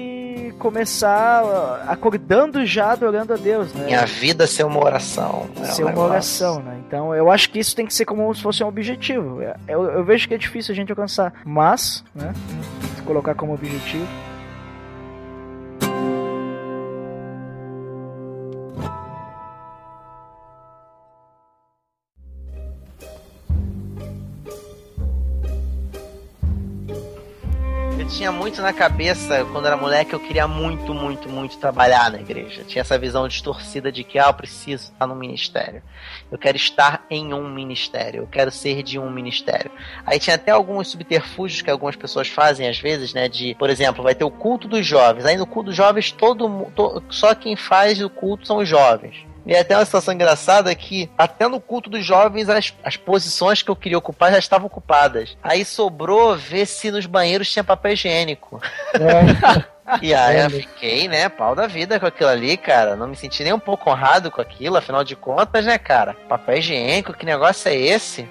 começar acordando já adorando a Deus, né? Minha vida ser uma oração. É ser um uma oração, né? Então eu acho que isso tem que ser como se fosse um objetivo. Eu, eu vejo que é difícil a gente alcançar, mas, né? Se colocar como objetivo. Tinha muito na cabeça, quando era moleque, eu queria muito, muito, muito trabalhar na igreja. Tinha essa visão distorcida de que, ah, eu preciso estar no ministério. Eu quero estar em um ministério. Eu quero ser de um ministério. Aí tinha até alguns subterfúgios que algumas pessoas fazem às vezes, né? De, por exemplo, vai ter o culto dos jovens. Aí no culto dos jovens, todo, to, só quem faz o culto são os jovens. E é até uma situação engraçada que, até no culto dos jovens, as, as posições que eu queria ocupar já estavam ocupadas. Aí sobrou ver se nos banheiros tinha papel higiênico. É. [laughs] E aí eu fiquei, né, pau da vida com aquilo ali, cara. Não me senti nem um pouco honrado com aquilo, afinal de contas, né, cara? Papel higiênico, que negócio é esse?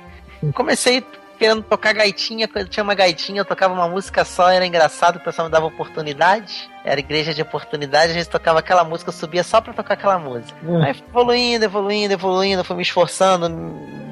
Comecei querendo tocar gaitinha, quando tinha uma gaitinha, eu tocava uma música só, era engraçado, o pessoal me dava oportunidade. Era igreja de oportunidade, a gente tocava aquela música, eu subia só pra tocar aquela música. Uhum. Aí evoluindo, evoluindo, evoluindo, fui me esforçando,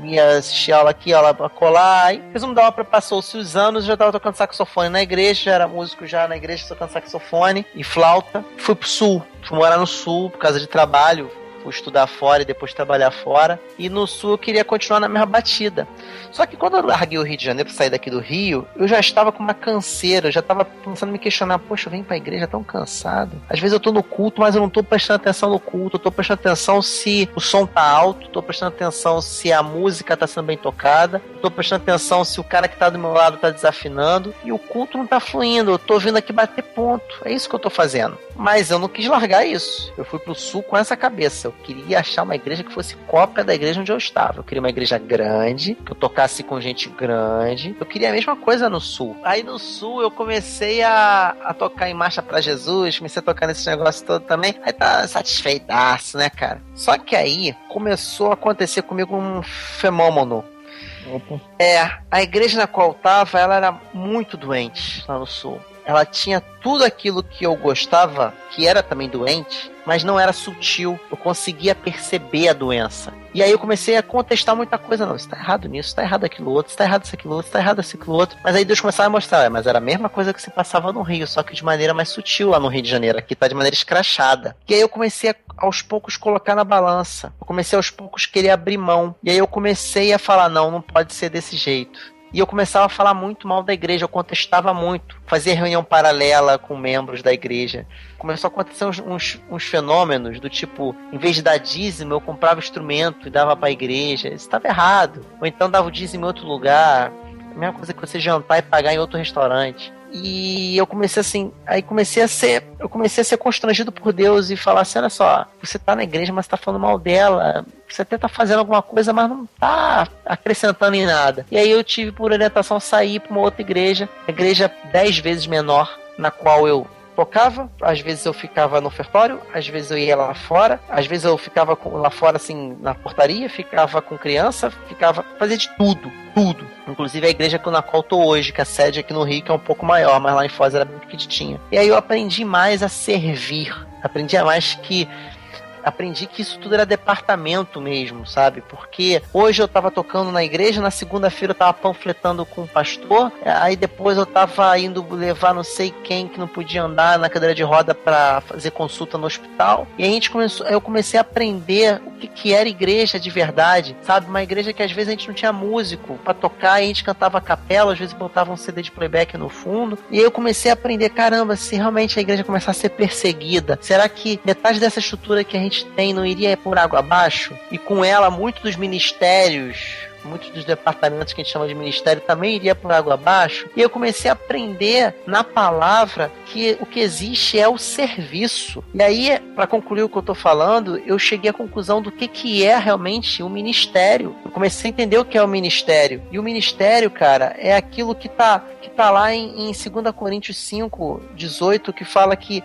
ia assistir aula aqui, aula pra colar. Fiz um pra passou-se os anos, já tava tocando saxofone na igreja, já era músico já na igreja, tocando saxofone e flauta. Fui pro sul, fui morar no sul por causa de trabalho, estudar fora e depois trabalhar fora. E no sul eu queria continuar na mesma batida. Só que quando eu larguei o Rio de Janeiro pra sair daqui do Rio, eu já estava com uma canseira, eu já estava começando a me questionar, poxa, eu venho pra igreja tão cansado. Às vezes eu tô no culto, mas eu não tô prestando atenção no culto, eu tô prestando atenção se o som tá alto, tô prestando atenção se a música tá sendo bem tocada, tô prestando atenção se o cara que tá do meu lado tá desafinando, e o culto não tá fluindo, eu tô vindo aqui bater ponto. É isso que eu tô fazendo. Mas eu não quis largar isso. Eu fui pro sul com essa cabeça. Eu queria achar uma igreja que fosse cópia da igreja onde eu estava. Eu queria uma igreja grande, que eu tocasse com gente grande. Eu queria a mesma coisa no sul. Aí no sul eu comecei a, a tocar em marcha para Jesus, comecei a tocar nesse negócio todo também. Aí tá satisfeitaço, né, cara? Só que aí começou a acontecer comigo um fenômeno. Opa. É, a igreja na qual eu tava, ela era muito doente lá no sul ela tinha tudo aquilo que eu gostava, que era também doente, mas não era sutil. Eu conseguia perceber a doença. E aí eu comecei a contestar muita coisa. Não, está errado nisso, está errado aquilo outro, está errado isso aquilo outro, está errado isso aquilo outro. Mas aí Deus começava a mostrar, mas era a mesma coisa que se passava no Rio, só que de maneira mais sutil lá no Rio de Janeiro. Aqui tá de maneira escrachada. E aí eu comecei a, aos poucos colocar na balança. Eu comecei aos poucos querer abrir mão. E aí eu comecei a falar, não, não pode ser desse jeito. E eu começava a falar muito mal da igreja, eu contestava muito, fazia reunião paralela com membros da igreja. Começou a acontecer uns, uns, uns fenômenos do tipo, em vez de dar dízimo, eu comprava instrumento e dava para a igreja. Isso estava errado. Ou então dava o dízimo em outro lugar. A mesma coisa que você jantar e pagar em outro restaurante. E eu comecei assim, aí comecei a ser, eu comecei a ser constrangido por Deus e falar assim, olha só, você tá na igreja, mas tá falando mal dela, você até tá fazendo alguma coisa, mas não tá acrescentando em nada. E aí eu tive por orientação sair para uma outra igreja, igreja dez vezes menor, na qual eu tocava, às vezes eu ficava no ofertório, às vezes eu ia lá fora, às vezes eu ficava lá fora assim na portaria, ficava com criança, ficava fazia de tudo, tudo. Inclusive a igreja na qual tô hoje, que é a sede aqui no Rio, que é um pouco maior, mas lá em Foz era bem pequenininha. E aí eu aprendi mais a servir, aprendi a mais que aprendi que isso tudo era departamento mesmo, sabe? Porque hoje eu tava tocando na igreja, na segunda-feira eu tava panfletando com o pastor, aí depois eu tava indo levar não sei quem que não podia andar na cadeira de roda para fazer consulta no hospital. E a gente começou, eu comecei a aprender o que, que era igreja de verdade, sabe? Uma igreja que às vezes a gente não tinha músico para tocar, a gente cantava a capela, às vezes botava um CD de playback no fundo. E aí eu comecei a aprender, caramba, se realmente a igreja começar a ser perseguida, será que metade dessa estrutura que a gente gente tem não iria por água abaixo? E com ela, muitos dos ministérios muitos dos departamentos que a gente chama de ministério também iria por água abaixo. E eu comecei a aprender na palavra que o que existe é o serviço. E aí, para concluir o que eu estou falando, eu cheguei à conclusão do que, que é realmente o ministério. Eu comecei a entender o que é o ministério. E o ministério, cara, é aquilo que está que tá lá em, em 2 Coríntios 5, 18, que fala que,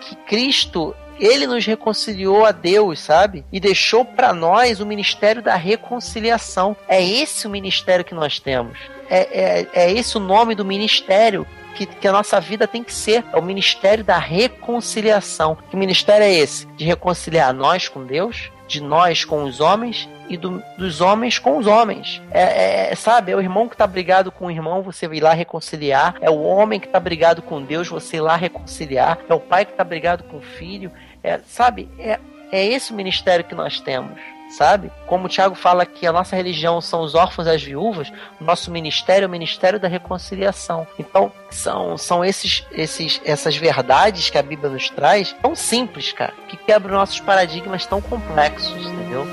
que Cristo ele nos reconciliou a Deus, sabe? E deixou para nós o ministério da reconciliação. É esse o ministério que nós temos. É, é, é esse o nome do ministério que, que, a nossa vida tem que ser. É o ministério da reconciliação. Que ministério é esse? De reconciliar nós com Deus, de nós com os homens e do, dos homens com os homens. É, é, sabe, é o irmão que está brigado com o irmão, você ir lá reconciliar. É o homem que está brigado com Deus, você ir lá reconciliar. É o pai que está brigado com o filho. É, sabe, é, é esse o ministério que nós temos sabe? Como o Tiago fala que a nossa religião são os órfãos e as viúvas, nosso ministério é o ministério da reconciliação. Então, são, são esses, esses, essas verdades que a Bíblia nos traz, tão simples, cara, que quebram nossos paradigmas tão complexos, entendeu?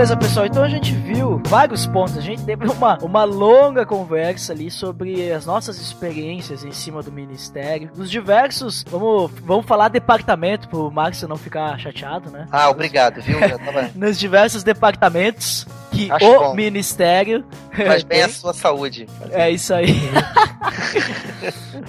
Beleza, pessoal. Então a gente viu vários pontos. A gente teve uma, uma longa conversa ali sobre as nossas experiências em cima do ministério. Dos diversos. Vamos, vamos falar departamento pro Max não ficar chateado, né? Ah, obrigado, viu? [laughs] Nos diversos departamentos que Acho o bom. ministério. [laughs] Faz bem a [laughs] sua saúde. É isso aí.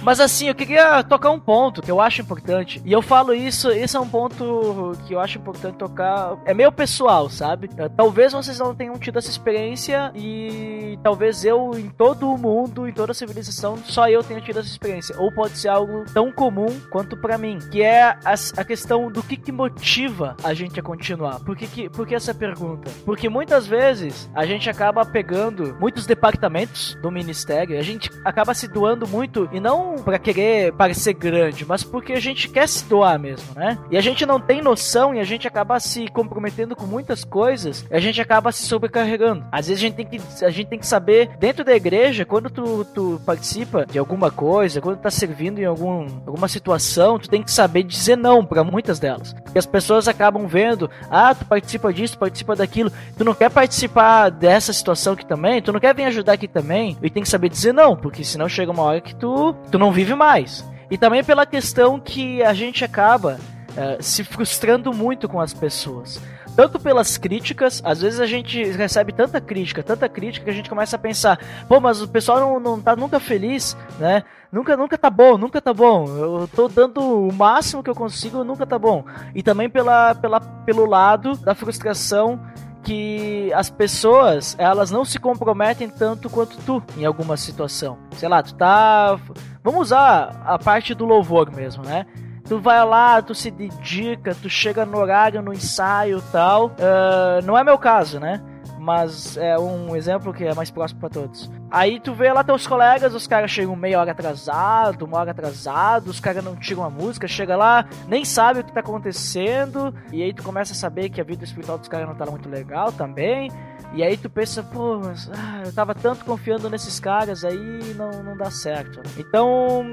Mas assim, eu queria tocar um ponto que eu acho importante. E eu falo isso, esse é um ponto que eu acho importante tocar. É meio pessoal, sabe? Talvez talvez vocês não tenham tido essa experiência e talvez eu, em todo o mundo, em toda a civilização, só eu tenha tido essa experiência. Ou pode ser algo tão comum quanto para mim, que é a, a, questão do que, que motiva a gente a continuar. Por que, que, por que essa pergunta? Porque muitas vezes a gente acaba pegando muitos departamentos do ministério, a gente acaba se doando muito e não para querer parecer grande, mas porque a gente quer se doar mesmo, né? E a gente não tem noção e a gente acaba se comprometendo com muitas coisas, a gente acaba se sobrecarregando. Às vezes a gente tem que, a gente tem que saber, dentro da igreja, quando tu, tu participa de alguma coisa, quando tá servindo em algum, alguma situação, tu tem que saber dizer não para muitas delas. Porque as pessoas acabam vendo, ah, tu participa disso, participa daquilo, tu não quer participar dessa situação aqui também, tu não quer vir ajudar aqui também, e tem que saber dizer não, porque senão chega uma hora que tu, tu não vive mais. E também pela questão que a gente acaba uh, se frustrando muito com as pessoas. Tanto pelas críticas, às vezes a gente recebe tanta crítica, tanta crítica que a gente começa a pensar, pô, mas o pessoal não, não tá nunca feliz, né? Nunca, nunca tá bom, nunca tá bom. Eu tô dando o máximo que eu consigo, nunca tá bom. E também pela, pela, pelo lado da frustração que as pessoas, elas não se comprometem tanto quanto tu em alguma situação. Sei lá, tu tá. Vamos usar a parte do louvor mesmo, né? Tu vai lá, tu se dedica, tu chega no horário, no ensaio tal. Uh, não é meu caso, né? mas é um exemplo que é mais próximo para todos. Aí tu vê lá teus colegas, os caras chegam meia hora atrasado, uma hora atrasado, os caras não tiram a música, chega lá, nem sabe o que tá acontecendo, e aí tu começa a saber que a vida espiritual dos caras não tá muito legal também. E aí tu pensa, pô, mas, ah, eu tava tanto confiando nesses caras aí não, não dá certo. Então,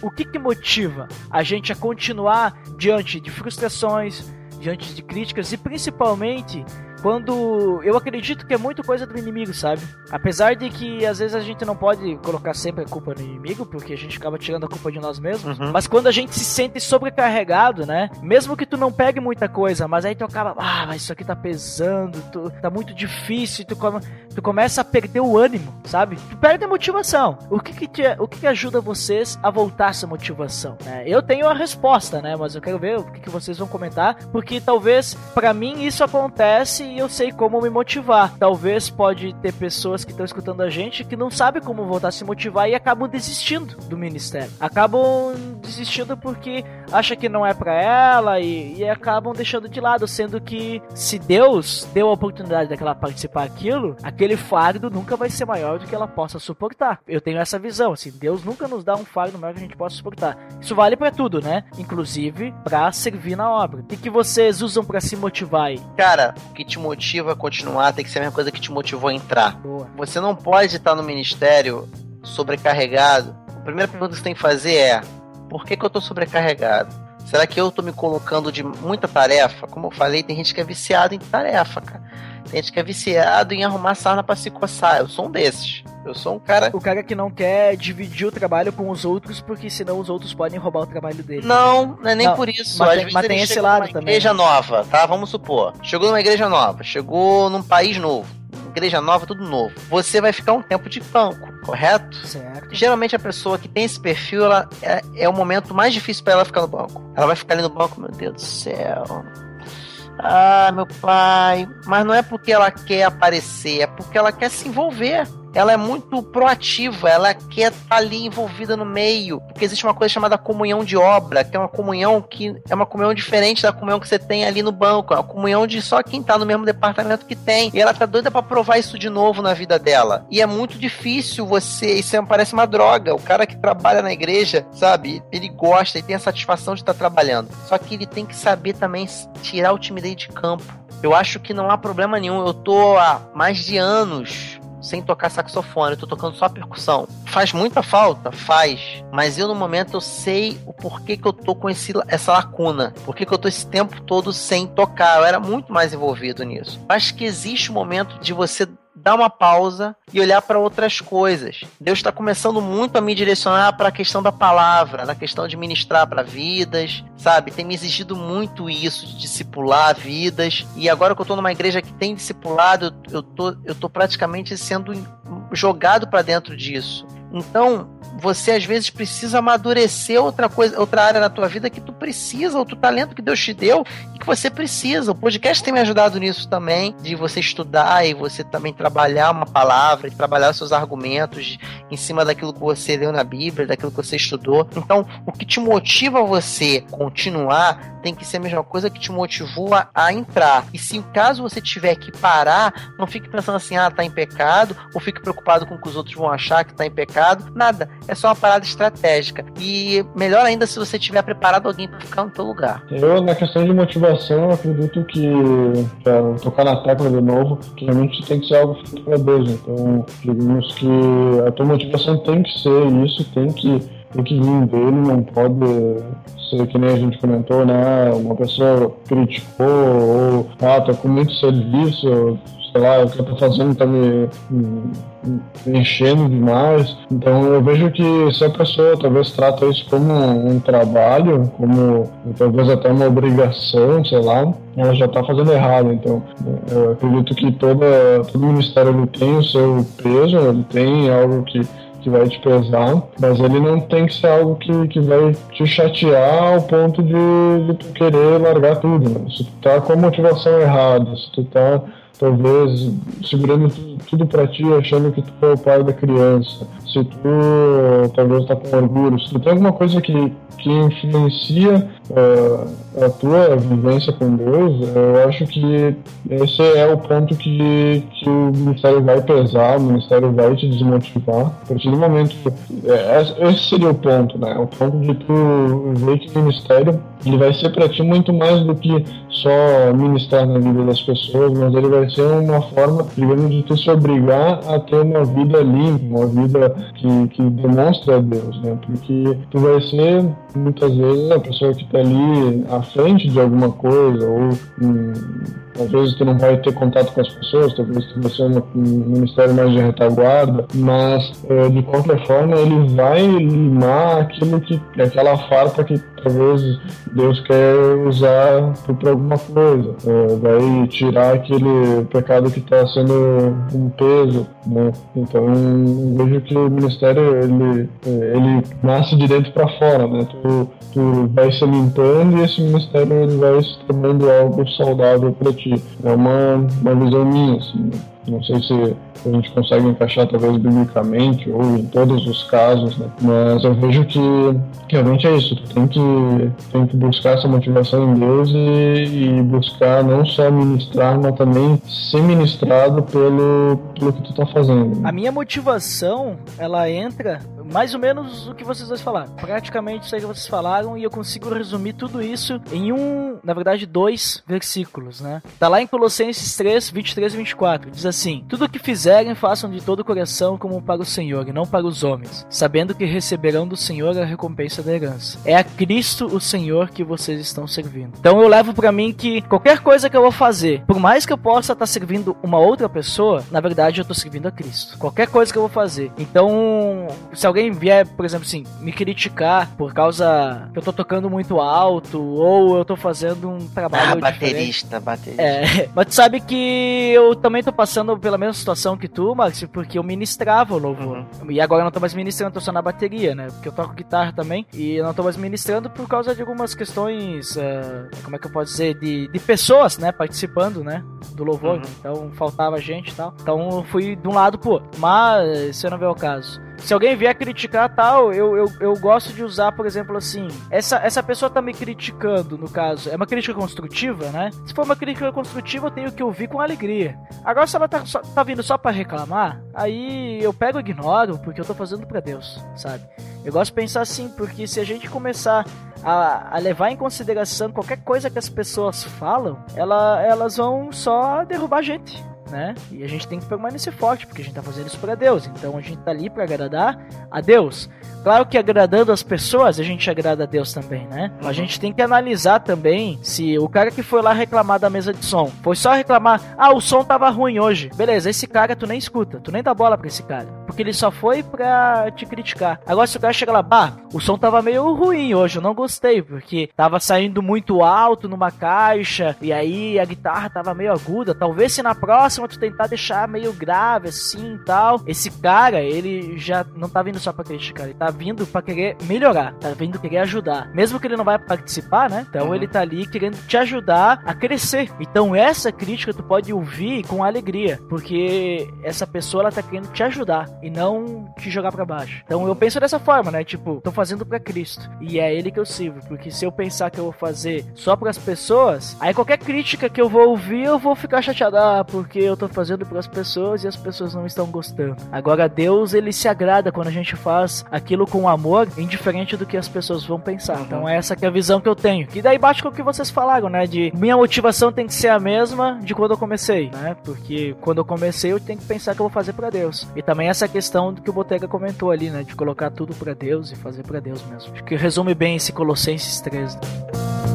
o que que motiva a gente a continuar diante de frustrações, diante de críticas e principalmente quando eu acredito que é muito coisa do inimigo, sabe? Apesar de que às vezes a gente não pode colocar sempre a culpa no inimigo, porque a gente acaba tirando a culpa de nós mesmos, uhum. mas quando a gente se sente sobrecarregado, né? Mesmo que tu não pegue muita coisa, mas aí tu acaba, ah, mas isso aqui tá pesando, tu, tá muito difícil, tu, come, tu começa a perder o ânimo, sabe? Tu perde a motivação. O que que, te, o que, que ajuda vocês a voltar essa motivação? É, eu tenho a resposta, né? Mas eu quero ver o que, que vocês vão comentar, porque talvez para mim isso acontece e eu sei como me motivar. Talvez pode ter pessoas que estão escutando a gente que não sabem como voltar a se motivar e acabam desistindo do ministério. Acabam desistindo porque acha que não é para ela e, e, acabam deixando de lado, sendo que se Deus deu a oportunidade daquela participar aquilo, aquele fardo nunca vai ser maior do que ela possa suportar. Eu tenho essa visão, assim, Deus nunca nos dá um fardo maior que a gente possa suportar. Isso vale para tudo, né? Inclusive para servir na obra. O que, que vocês usam para se motivar aí? Cara, o que te motiva a continuar tem que ser a mesma coisa que te motivou a entrar. Boa. Você não pode estar no ministério sobrecarregado. A primeira pergunta que você tem que fazer é: por que, que eu estou sobrecarregado? Será que eu estou me colocando de muita tarefa? Como eu falei, tem gente que é viciado em tarefa, cara. Tem gente que é viciado em arrumar sarna pra se coçar. Eu sou um desses. Eu sou um cara. O cara que não quer dividir o trabalho com os outros, porque senão os outros podem roubar o trabalho dele. Não, não é nem não, por isso. Mas, tem, mas tem esse lado também. Igreja nova, tá? Vamos supor. Chegou numa igreja nova, chegou num país novo igreja nova, tudo novo. Você vai ficar um tempo de banco, correto? Certo. Geralmente a pessoa que tem esse perfil, ela é, é o momento mais difícil para ela ficar no banco. Ela vai ficar ali no banco, meu Deus do céu. Ah, meu pai. Mas não é porque ela quer aparecer, é porque ela quer se envolver ela é muito proativa, ela quer estar tá ali envolvida no meio, porque existe uma coisa chamada comunhão de obra, que é uma comunhão que é uma comunhão diferente da comunhão que você tem ali no banco, é uma comunhão de só quem tá no mesmo departamento que tem. E ela tá doida para provar isso de novo na vida dela. E é muito difícil você, isso é, parece uma droga. O cara que trabalha na igreja, sabe, ele gosta e tem a satisfação de estar tá trabalhando. Só que ele tem que saber também tirar o timidez de campo. Eu acho que não há problema nenhum. Eu tô há mais de anos sem tocar saxofone, eu tô tocando só percussão. Faz muita falta? Faz. Mas eu no momento eu sei o porquê que eu tô com esse, essa lacuna. Por que eu tô esse tempo todo sem tocar. Eu era muito mais envolvido nisso. Acho que existe um momento de você dar uma pausa e olhar para outras coisas. Deus está começando muito a me direcionar para a questão da palavra, na questão de ministrar para vidas, sabe? Tem me exigido muito isso, de discipular vidas. E agora que eu estou numa igreja que tem discipulado, eu tô, eu tô praticamente sendo jogado para dentro disso. Então, você às vezes precisa amadurecer outra coisa, outra área na tua vida que tu precisa, outro talento que Deus te deu, você precisa. O podcast tem me ajudado nisso também, de você estudar e você também trabalhar uma palavra, trabalhar seus argumentos em cima daquilo que você leu na Bíblia, daquilo que você estudou. Então, o que te motiva você continuar tem que ser a mesma coisa que te motivou a, a entrar. E se caso você tiver que parar, não fique pensando assim, ah, tá em pecado, ou fique preocupado com o que os outros vão achar que tá em pecado. Nada. É só uma parada estratégica. E melhor ainda se você tiver preparado alguém para ficar no teu lugar. Eu, na questão de motivação, eu acredito que, pra tocar na tecla de novo, que realmente tem que ser algo feito para Deus. Então, digamos que a tua motivação tem que ser isso, tem que que vir dele, não pode ser que nem a gente comentou, né? Uma pessoa criticou ou ah, tá com muito serviço, sei lá, o que eu tô fazendo tá me, me enchendo demais. Então eu vejo que se a pessoa talvez trata isso como um trabalho, como talvez até uma obrigação, sei lá, ela já está fazendo errado. Então eu acredito que toda, todo ministério ele tem o seu peso, ele tem algo que que vai te pesar, mas ele não tem que ser algo que, que vai te chatear ao ponto de, de tu querer largar tudo. Né? Se tu tá com a motivação errada, se tu tá talvez segurando tudo, tudo para ti, achando que tu é o pai da criança, se tu talvez tá com orgulho, se tu tem alguma coisa que, que influencia uh, a tua vivência com Deus, eu acho que esse é o ponto que, que o ministério vai pesar, o ministério vai te desmotivar. A partir do momento. É, esse seria o ponto, né? O ponto de tu ver que o ministério ele vai ser para ti muito mais do que só ministrar na vida das pessoas, mas ele vai ser uma forma, digamos, de tu se obrigar a ter uma vida limpa, uma vida que, que demonstra a Deus, né? Porque tu vai ser, muitas vezes, a pessoa que está ali à frente de alguma coisa, ou hum, às vezes tu não vai ter contato com as pessoas, talvez tu vai ser um, ministério mais de retaguarda, mas eh, de qualquer forma ele vai limar aquilo que, aquela farpa que talvez Deus quer usar para alguma coisa, eh, vai tirar aquele pecado que está sendo um peso, né? Então vejo que o ministério ele, eh, ele nasce de dentro para fora, né? Tu, tu vai se limpando e esse ministério ele vai se tornando algo saudável para ti. É uma, uma visão minha, assim. Não sei se a gente consegue encaixar talvez biblicamente ou em todos os casos, né? Mas eu vejo que realmente é isso. Tu tem que, tem que buscar essa motivação em Deus e, e buscar não só ministrar, mas também ser ministrado pelo, pelo que tu tá fazendo. A minha motivação, ela entra mais ou menos o que vocês dois falaram. Praticamente isso aí que vocês falaram e eu consigo resumir tudo isso em um, na verdade, dois versículos, né? Tá lá em Colossenses 3, 23 e 24. Diz assim: Tudo o que fizerem, façam de todo o coração como para o Senhor e não para os homens, sabendo que receberão do Senhor a recompensa da herança. É a Cristo o Senhor que vocês estão servindo. Então eu levo para mim que qualquer coisa que eu vou fazer, por mais que eu possa estar tá servindo uma outra pessoa, na verdade eu estou servindo a Cristo. Qualquer coisa que eu vou fazer. Então, se alguém vier, por exemplo, assim, me criticar por causa que eu tô tocando muito alto ou eu tô fazendo um trabalho. Ah, baterista, diferente. baterista. É, [laughs] mas tu sabe que eu também tô passando pela mesma situação que tu, Max, porque eu ministrava o louvor. Uhum. E agora eu não tô mais ministrando, tô só na bateria, né? Porque eu toco guitarra também e eu não tô mais ministrando por causa de algumas questões, uh, como é que eu posso dizer, de, de pessoas, né, participando, né, do louvor. Uhum. Então faltava gente e tal. Então eu fui de um lado pro outro. Mas você não vê o caso se alguém vier criticar tal, eu, eu, eu gosto de usar, por exemplo, assim, essa, essa pessoa tá me criticando, no caso, é uma crítica construtiva, né? Se for uma crítica construtiva, eu tenho que ouvir com alegria. Agora, se ela tá, só, tá vindo só para reclamar, aí eu pego e ignoro, porque eu tô fazendo para Deus, sabe? Eu gosto de pensar assim, porque se a gente começar a, a, levar em consideração qualquer coisa que as pessoas falam, ela, elas vão só derrubar a gente né? E a gente tem que permanecer forte, porque a gente tá fazendo isso para Deus. Então a gente tá ali para agradar a Deus. Claro que agradando as pessoas, a gente agrada a Deus também, né? Uhum. A gente tem que analisar também se o cara que foi lá reclamar da mesa de som, foi só reclamar, ah, o som tava ruim hoje. Beleza, esse cara tu nem escuta, tu nem dá bola pra esse cara. porque ele só foi pra te criticar. Agora se o cara chega lá, bah, o som tava meio ruim hoje, eu não gostei, porque tava saindo muito alto numa caixa, e aí a guitarra tava meio aguda. Talvez se na próxima tu tentar deixar meio grave assim e tal. Esse cara, ele já não tá vindo só pra criticar, ele tá vindo pra querer melhorar, tá vindo querer ajudar. Mesmo que ele não vai participar, né? Então uhum. ele tá ali querendo te ajudar a crescer. Então essa crítica tu pode ouvir com alegria, porque essa pessoa ela tá querendo te ajudar e não te jogar para baixo. Então eu penso dessa forma, né? Tipo, tô fazendo para Cristo e é ele que eu sirvo, porque se eu pensar que eu vou fazer só para as pessoas, aí qualquer crítica que eu vou ouvir, eu vou ficar chateado, ah, porque eu tô fazendo para as pessoas e as pessoas não estão gostando. Agora Deus, ele se agrada quando a gente faz aquilo com amor, indiferente do que as pessoas vão pensar. Uhum. Então essa que é a visão que eu tenho. Que daí bate com o que vocês falaram, né? De minha motivação tem que ser a mesma de quando eu comecei, né? Porque quando eu comecei eu tenho que pensar que eu vou fazer para Deus. E também essa questão do que o Botega comentou ali, né? De colocar tudo para Deus e fazer para Deus mesmo. Acho que resume bem esse Colossenses 3. Né?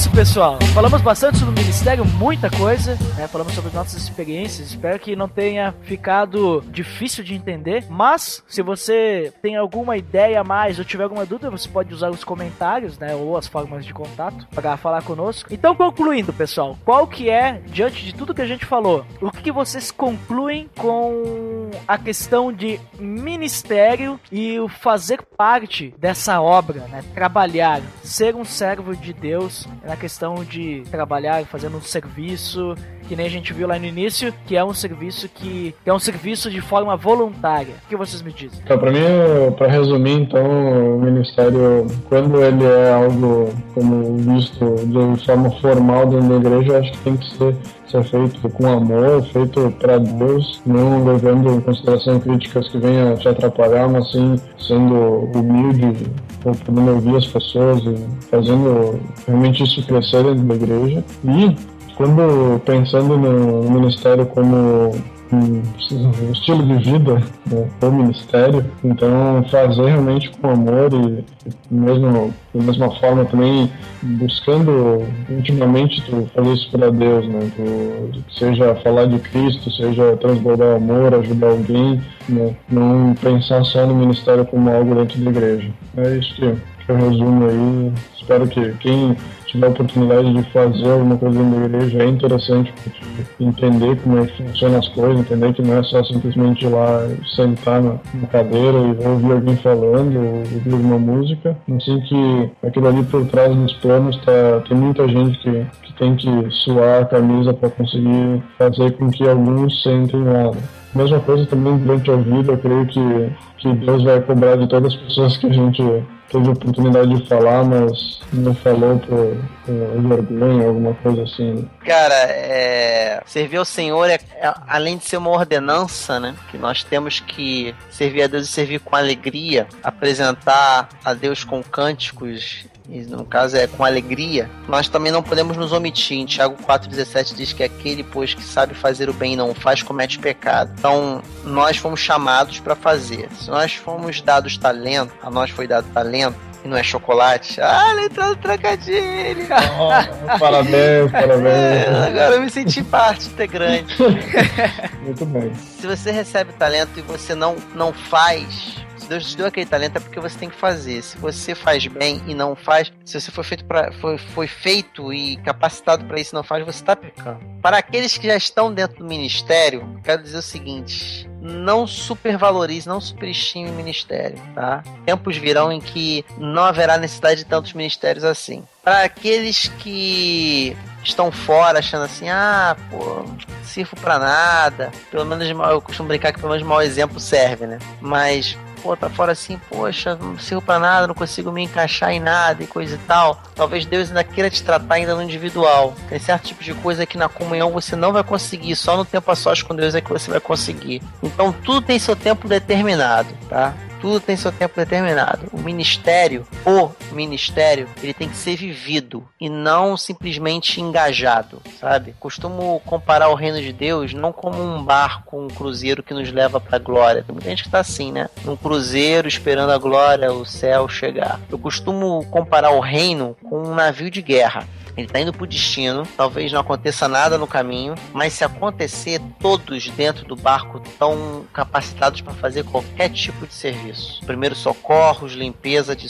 Isso, pessoal. Falamos bastante sobre o Ministério, muita coisa. Né? Falamos sobre nossas experiências. Espero que não tenha ficado difícil de entender. Mas, se você tem alguma ideia a mais ou tiver alguma dúvida, você pode usar os comentários, né? Ou as formas de contato para falar conosco. Então, concluindo, pessoal, qual que é, diante de tudo que a gente falou, o que, vocês concluem com a questão de ministério e o fazer parte dessa obra, né? Trabalhar, ser um servo de Deus na questão de trabalhar fazendo um serviço, que nem a gente viu lá no início, que é um serviço que, que é um serviço de forma voluntária. O que vocês me dizem? Então, para mim, para resumir, então, o ministério, quando ele é algo como visto de forma formal dentro da igreja, acho que tem que ser ser feito com amor, feito para Deus, não levando em consideração críticas que venham te atrapalhar, mas sim sendo humilde, podendo ouvir as pessoas e fazendo realmente isso crescer dentro da igreja. E quando pensando no ministério como um estilo de vida né, o ministério. Então, fazer realmente com amor e, mesmo da mesma forma também buscando intimamente tu fazer isso para Deus, né? Tu, seja falar de Cristo, seja transbordar amor, ajudar alguém, né? não pensar só no ministério como algo dentro da igreja. É isso que eu resumo aí. Espero que quem tiver a oportunidade de fazer alguma coisa na igreja, é interessante entender como é que funcionam as coisas, entender que não é só simplesmente ir lá sentar na, cadeira e ouvir alguém falando, ou ouvir uma música, assim que aquilo ali por trás dos planos tá, tem muita gente que, que tem que suar a camisa para conseguir fazer com que alguns sentem lá. Mesma coisa também durante a vida, eu creio que, que Deus vai cobrar de todas as pessoas que a gente teve oportunidade de falar, mas não falou por, por vergonha, alguma coisa assim. Cara, é... servir ao Senhor é, é, além de ser uma ordenança, né? Que nós temos que servir a Deus e servir com alegria, apresentar a Deus com cânticos e no caso é com alegria, nós também não podemos nos omitir. Em Tiago 4,17 diz que aquele, pois, que sabe fazer o bem e não faz, comete pecado. Então, nós fomos chamados para fazer. Se nós fomos dados talento, a nós foi dado talento, e não é chocolate. Ah, letra do trocadilho! [laughs] Oh, parabéns, [laughs] parabéns. É, agora eu me senti parte integrante. [laughs] Muito bem. Se você recebe talento e você não, não faz, Deus te deu aquele talento é porque você tem que fazer. Se você faz bem e não faz, se você foi feito para foi, foi feito e capacitado para isso e não faz, você está pecando. Para aqueles que já estão dentro do ministério, quero dizer o seguinte: não supervalorize, não superestime o ministério, tá? Tempos virão em que não haverá necessidade de tantos ministérios assim. Para aqueles que estão fora achando assim, ah, pô, sirvo para nada. Pelo menos eu costumo brincar que pelo menos mau exemplo serve, né? Mas pô, tá fora assim, poxa, não sirvo pra nada, não consigo me encaixar em nada e coisa e tal. Talvez Deus ainda queira te tratar ainda no individual. Tem certo tipo de coisa que na comunhão você não vai conseguir, só no tempo a sós com Deus é que você vai conseguir. Então tudo tem seu tempo determinado, tá? Tudo tem seu tempo determinado. O ministério, o ministério, ele tem que ser vivido e não simplesmente engajado, sabe? Costumo comparar o reino de Deus não como um barco, um cruzeiro que nos leva para a glória. Tem muita gente que está assim, né? Um cruzeiro esperando a glória, o céu chegar. Eu costumo comparar o reino com um navio de guerra. Ele tá indo pro destino, talvez não aconteça nada no caminho, mas se acontecer, todos dentro do barco estão capacitados para fazer qualquer tipo de serviço. Primeiro socorros, limpeza de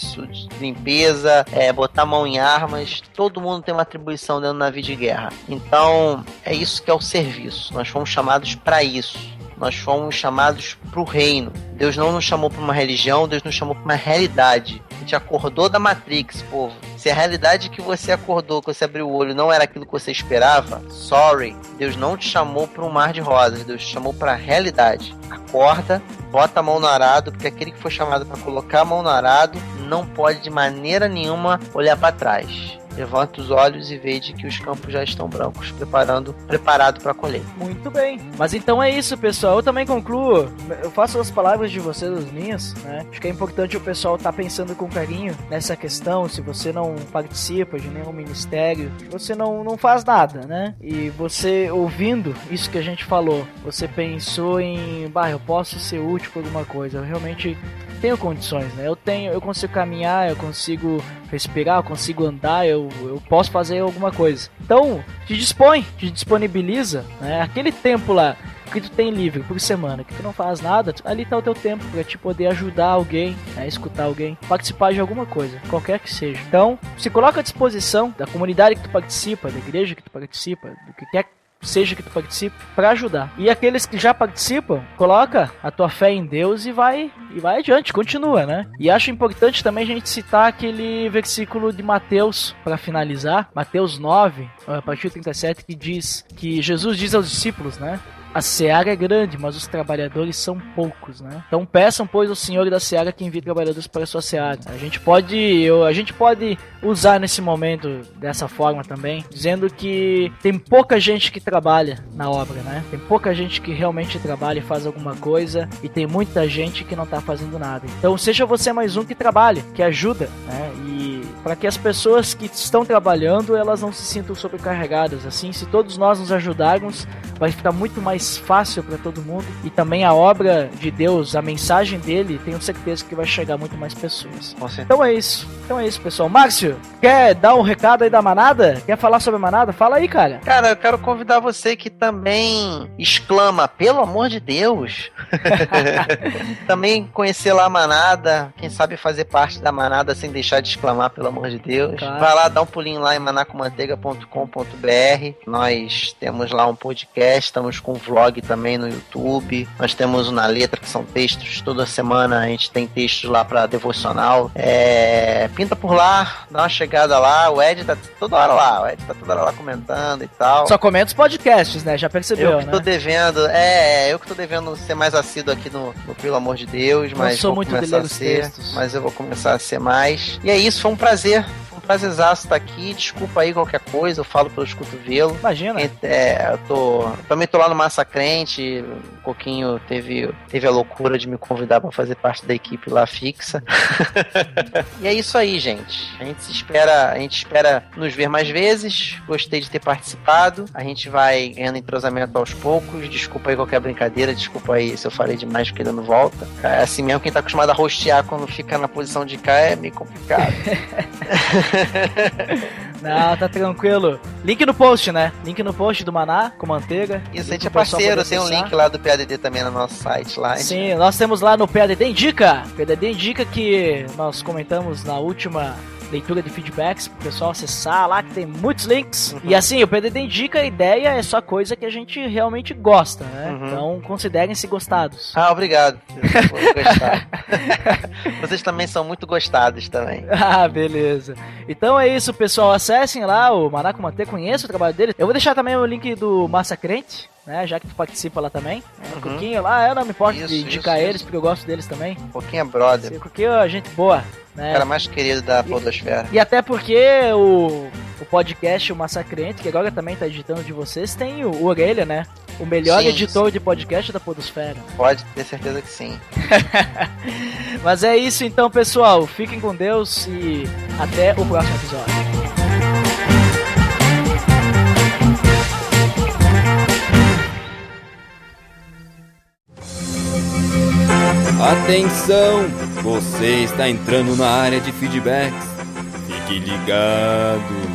limpeza, é, botar mão em armas, todo mundo tem uma atribuição dentro do navio de guerra. Então, é isso que é o serviço. Nós fomos chamados para isso. Nós fomos chamados para o reino. Deus não nos chamou para uma religião, Deus nos chamou para uma realidade. A gente acordou da Matrix, povo. Se a realidade que você acordou, que você abriu o olho, não era aquilo que você esperava, sorry. Deus não te chamou para um mar de rosas, Deus te chamou para a realidade. Acorda, bota a mão no arado, porque aquele que foi chamado para colocar a mão no arado não pode de maneira nenhuma olhar para trás. Levanta os olhos e veja que os campos já estão brancos, preparando, preparado para colher. Muito bem. Mas então é isso, pessoal. Eu também concluo. Eu faço as palavras de vocês as minhas, né? Acho que é importante o pessoal estar tá pensando com carinho nessa questão. Se você não participa de nenhum ministério, você não, não faz nada, né? E você ouvindo isso que a gente falou, você pensou em, bah, eu posso ser útil para alguma coisa. Eu realmente tenho condições, né? Eu tenho, eu consigo caminhar, eu consigo respirar, eu consigo andar, eu, eu posso fazer alguma coisa. Então, te dispõe, te disponibiliza, né? Aquele tempo lá que tu tem livre por semana, que tu não faz nada, ali tá o teu tempo para te poder ajudar alguém, né, escutar alguém, participar de alguma coisa, qualquer que seja. Então, se coloca à disposição da comunidade que tu participa, da igreja que tu participa, do que quer seja que tu participe, para ajudar. E aqueles que já participam, coloca a tua fé em Deus e vai e vai adiante, continua, né? E acho importante também a gente citar aquele versículo de Mateus para finalizar, Mateus 9, a partir do 37, que diz que Jesus diz aos discípulos, né? A seara é grande, mas os trabalhadores são poucos, né? Então peçam, pois, ao Senhor da seara que envie trabalhadores para a sua seara. A gente pode, eu, a gente pode usar nesse momento dessa forma também, dizendo que tem pouca gente que trabalha na obra, né? Tem pouca gente que realmente trabalha e faz alguma coisa e tem muita gente que não está fazendo nada. Então seja você mais um que trabalhe, que ajuda, né? E para que as pessoas que estão trabalhando elas não se sintam sobrecarregadas. Assim, se todos nós nos ajudarmos, vai ficar muito mais mais fácil para todo mundo e também a obra de Deus, a mensagem dele, tenho certeza que vai chegar muito mais pessoas. Então é isso. Então é isso, pessoal. Márcio, quer dar um recado aí da manada? Quer falar sobre a manada? Fala aí, cara. Cara, eu quero convidar você que também exclama, pelo amor de Deus. [laughs] também conhecer lá a manada, quem sabe fazer parte da manada sem deixar de exclamar, pelo amor de Deus. Claro. Vai lá, dá um pulinho lá em manacomanteiga.com.br. Nós temos lá um podcast, estamos com vlog também no YouTube. Nós temos o Na Letra, que são textos. Toda semana a gente tem textos lá para devocional. É, pinta por lá, dá uma chegada lá. O Ed tá toda hora lá. O Ed tá toda hora lá comentando e tal. Só comenta os podcasts, né? Já percebeu, eu que né? tô devendo, é, eu que tô devendo ser mais assíduo aqui no, no Pelo Amor de Deus, mas sou vou muito começar a ser, mas eu vou começar a ser mais. E é isso, foi um prazer prazerzaço estar aqui. Desculpa aí qualquer coisa, eu falo pelos cotovelos. Imagina. É, eu tô. Também tô lá no Massacrente. Um pouquinho teve, teve a loucura de me convidar para fazer parte da equipe lá fixa. [laughs] e é isso aí, gente. A gente espera, a gente espera nos ver mais vezes. Gostei de ter participado. A gente vai ganhando entrosamento aos poucos. Desculpa aí qualquer brincadeira, desculpa aí se eu falei demais porque ele não volta. É assim mesmo, quem tá acostumado a rostear quando fica na posição de cá é meio complicado. [laughs] [laughs] Não, tá tranquilo. Link no post, né? Link no post do Maná, com manteiga. Isso, a gente é parceiro, tem um link lá do PADD também no nosso site lá. Sim, nós temos lá no PADD Indica. PADD Indica que nós comentamos na última leitura de feedbacks pro pessoal acessar lá, que tem muitos links. Uhum. E assim, o PDD indica a ideia é só coisa que a gente realmente gosta, né? Uhum. Então considerem-se gostados. Ah, obrigado. [laughs] Vocês também são muito gostados também. Ah, beleza. Então é isso, pessoal. Acessem lá o Manaco Manter, conheça o trabalho dele. Eu vou deixar também o link do Massacrente. Né, já que tu participa lá também. Né? Uhum. Coquinho lá, eu não me importo isso, de indicar isso, eles, isso. porque eu gosto deles também. Coquinho é brother. Coquinho é gente boa. Né? O cara mais querido da Podosfera. E, e até porque o, o podcast O Massacrente, que agora também tá editando de vocês, tem o, o Orelha, né? O melhor sim, editor sim. de podcast da Podosfera. Pode ter certeza que sim. [laughs] Mas é isso então, pessoal. Fiquem com Deus e até o próximo episódio. Atenção! Você está entrando na área de feedbacks. Fique ligado.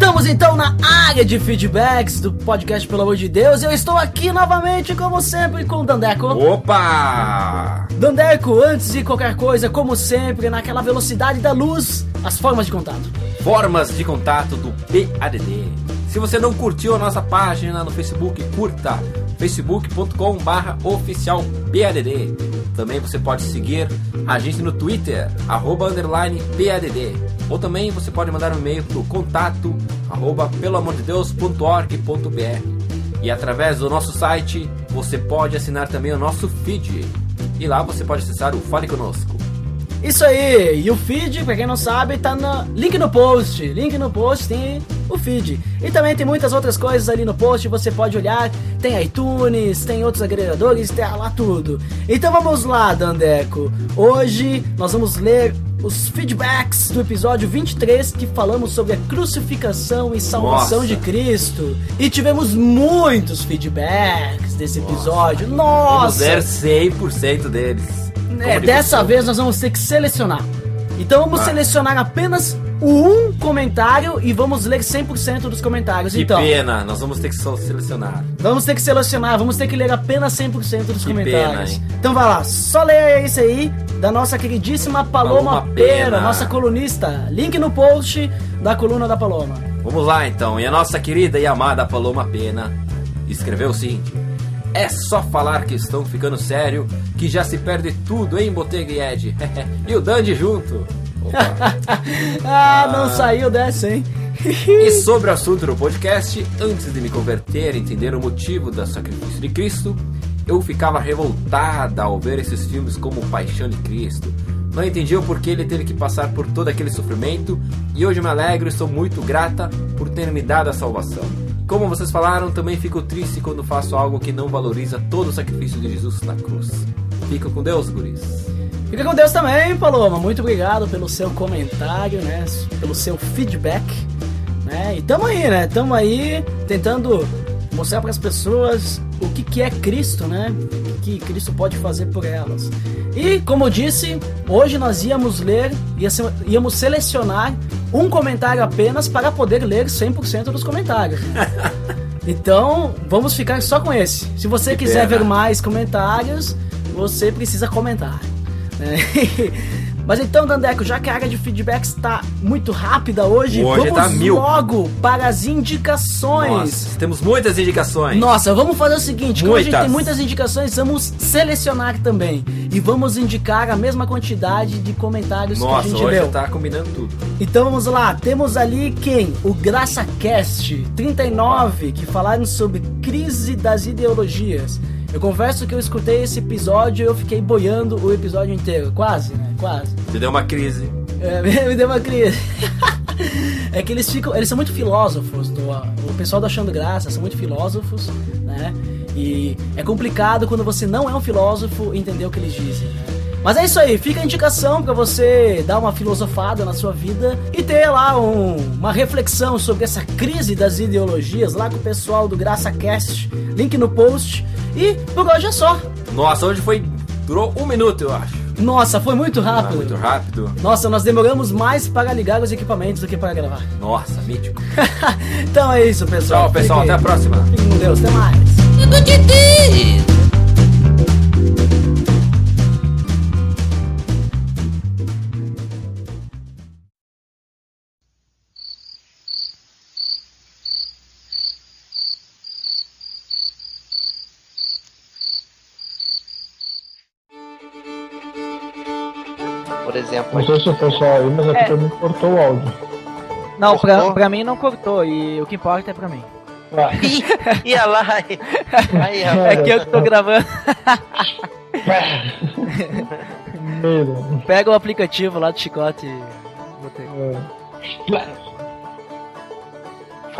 Estamos então na área de feedbacks do podcast Pelo Amor de Deus. Eu estou aqui novamente, como sempre, com o Dandeco. Opa! Dandeco, antes de qualquer coisa, como sempre, naquela velocidade da luz, as formas de contato. Formas de contato do PADD. Se você não curtiu a nossa página no Facebook, curta facebook.com barra oficial PADD. Também você pode seguir a gente no Twitter, arroba underline PADD. Ou também você pode mandar um e-mail pro contato arroba E através do nosso site você pode assinar também o nosso feed. E lá você pode acessar o Fale Conosco. Isso aí, e o feed, pra quem não sabe, tá no link no post. Link no post tem o feed. E também tem muitas outras coisas ali no post, você pode olhar. Tem iTunes, tem outros agregadores, tem lá tudo. Então vamos lá, Dandeco. Hoje nós vamos ler os feedbacks do episódio 23 que falamos sobre a crucificação e salvação Nossa. de Cristo. E tivemos muitos feedbacks desse episódio. Nossa! ler 100% deles. É, dessa vez nós vamos ter que selecionar. Então vamos Ah. selecionar apenas um comentário e vamos ler 100% dos comentários. Que então, pena, nós vamos ter que selecionar. vamos ter que selecionar, vamos ter que ler apenas 100% dos Que comentários. pena, então vai lá, só leia esse aí da nossa queridíssima Paloma, Paloma Pera, Pena. nossa colunista. Link no post da coluna da Paloma. Vamos lá então, e a nossa querida e amada Paloma Pena escreveu o seguinte: É só falar que estão ficando sério, que já se perde tudo, hein, Botega e Ed? [laughs] e o Dandy junto. [laughs] Ah, não saiu dessa, hein? e sobre o assunto do podcast, antes de me converter e entender o motivo do sacrifício de Cristo, eu ficava revoltada ao ver esses filmes como Paixão de Cristo. Não entendia o porquê ele teve que passar por todo aquele sofrimento e hoje me alegro e sou muito grata por ter me dado a salvação. Como vocês falaram, também fico triste quando faço algo que não valoriza todo o sacrifício de Jesus na cruz. Fica com Deus, guris. Fica com Deus também, Paloma. Muito obrigado pelo seu comentário, né? Pelo seu feedback, né? E tamo aí, né? Tamo aí tentando mostrar para as pessoas o que, que é Cristo, né? O que, Cristo pode fazer por elas. E, como eu disse, hoje nós íamos ler, íamos selecionar um comentário apenas para poder ler 100% dos comentários. [laughs] Então, vamos ficar só com esse. Se você Que quiser pena. ver mais comentários, você precisa comentar. Né? [laughs] Mas então, Dandeco, já que a área de feedback está muito rápida hoje, Hoje vamos tá logo para as indicações. Nossa, temos muitas indicações. Nossa, vamos fazer o seguinte, como a gente tem muitas indicações, vamos selecionar também. E vamos indicar a mesma quantidade de comentários que a Nossa, gente hoje leu. tá combinando tudo. Então vamos lá, temos ali quem? O GraçaCast 39, que falaram sobre crise das ideologias. Eu confesso que eu escutei esse episódio e eu fiquei boiando o episódio inteiro. Quase, né? Quase. Você deu uma crise. É, [laughs] me deu uma crise. [laughs] é que eles ficam. Eles são muito filósofos. Do, o pessoal do Achando Graça são muito filósofos, né? E é complicado quando você não é um filósofo entender o que eles dizem, né? Mas é isso aí, fica a indicação pra você dar uma filosofada na sua vida e ter lá um- uma reflexão sobre essa crise das ideologias lá com o pessoal do GraçaCast, link no post. E por hoje é só. Nossa, hoje foi. Durou um minuto, eu acho. Nossa, foi muito Ah, rápido. muito rápido. Nossa, nós demoramos mais para ligar os equipamentos do que para gravar. Nossa, mítico. [laughs] então é isso, pessoal. Tchau, pessoal. Até Fiquem- a próxima. Fiquem com Deus, até mais. Por exemplo, Não sei se o pessoal aí, mas aqui É. mim cortou o áudio. Não, pra, Cortou? pra mim não cortou, e o que importa é pra mim. Ah, ia lá. Aí, É. que eu que tô gravando. Pega o aplicativo lá do chicote e. botei. É.